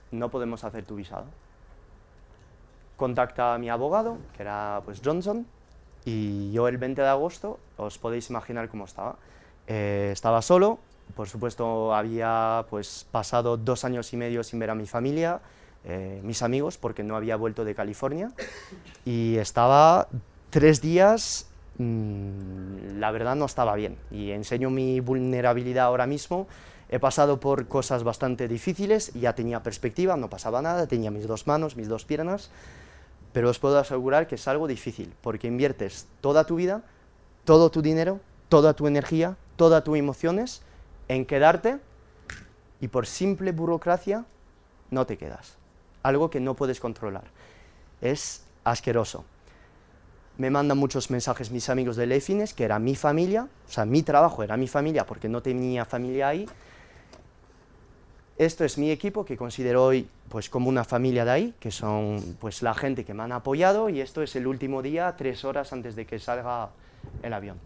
no podemos hacer tu visado. Contacta a mi abogado, que era pues Johnson, y yo el 20 de agosto, os podéis imaginar cómo estaba. Eh, estaba solo, Por supuesto, había pues, pasado dos años y medio sin ver a mi familia, eh, mis amigos, porque no había vuelto de California. Y estaba tres días, mm, la verdad no estaba bien. Y enseño mi vulnerabilidad ahora mismo. He pasado por cosas bastante difíciles, ya tenía perspectiva, no pasaba nada, tenía mis dos manos, mis dos piernas, pero os puedo asegurar que es algo difícil, porque inviertes toda tu vida, todo tu dinero, toda tu energía, todas tus emociones en quedarte y por simple burocracia no te quedas. Algo que no puedes controlar. Es asqueroso. Me mandan muchos mensajes mis amigos de Leifines, que era mi familia, o sea, mi trabajo era mi familia porque no tenía familia ahí. Esto es mi equipo que considero hoy pues como una familia de ahí, que son pues la gente que me han apoyado y esto es el último día, tres horas antes de que salga el avión.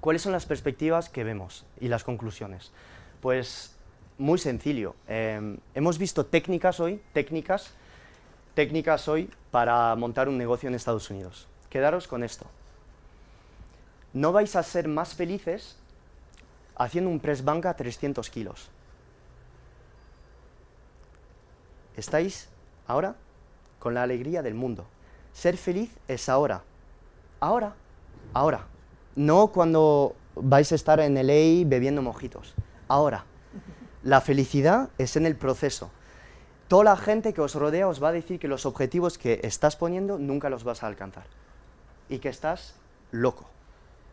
¿Cuáles son las perspectivas que vemos y las conclusiones? Pues muy sencillo. Em, hemos visto técnicas hoy, técnicas, técnicas hoy para montar un negocio en Estados Unidos. Quedaros con esto. No vais a ser más felices haciendo un press banca a 300 kilos. Estáis ahora con la alegría del mundo. Ser feliz es ahora. Ahora. Ahora. No cuando vais a estar en LA bebiendo mojitos. Ahora. La felicidad es en el proceso. Toda la gente que os rodea os va a decir que los objetivos que estás poniendo nunca los vas a alcanzar. Y que estás loco.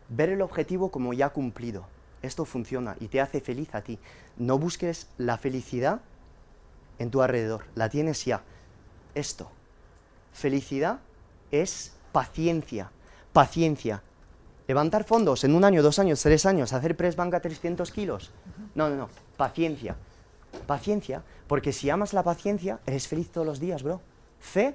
Ver el objetivo como ya cumplido. Esto funciona y te hace feliz a ti. No busques la felicidad en tu alrededor, la tienes ya. Esto, felicidad es paciencia, paciencia. Levantar fondos en un año, dos años, tres años, hacer press banca 300 kilos. No, no, no, paciencia. Paciencia, porque si amas la paciencia, eres feliz todos los días, bro. Fe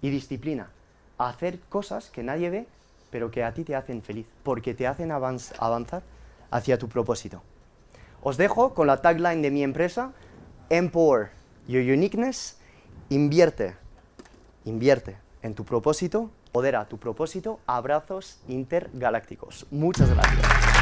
y disciplina. Hacer cosas que nadie ve, pero que a ti te hacen feliz, porque te hacen avanzar hacia tu propósito. Os dejo con la tagline de mi empresa, Empower your uniqueness, invierte, invierte en tu propósito, podera tu propósito, abrazos intergalácticos. Muchas gracias.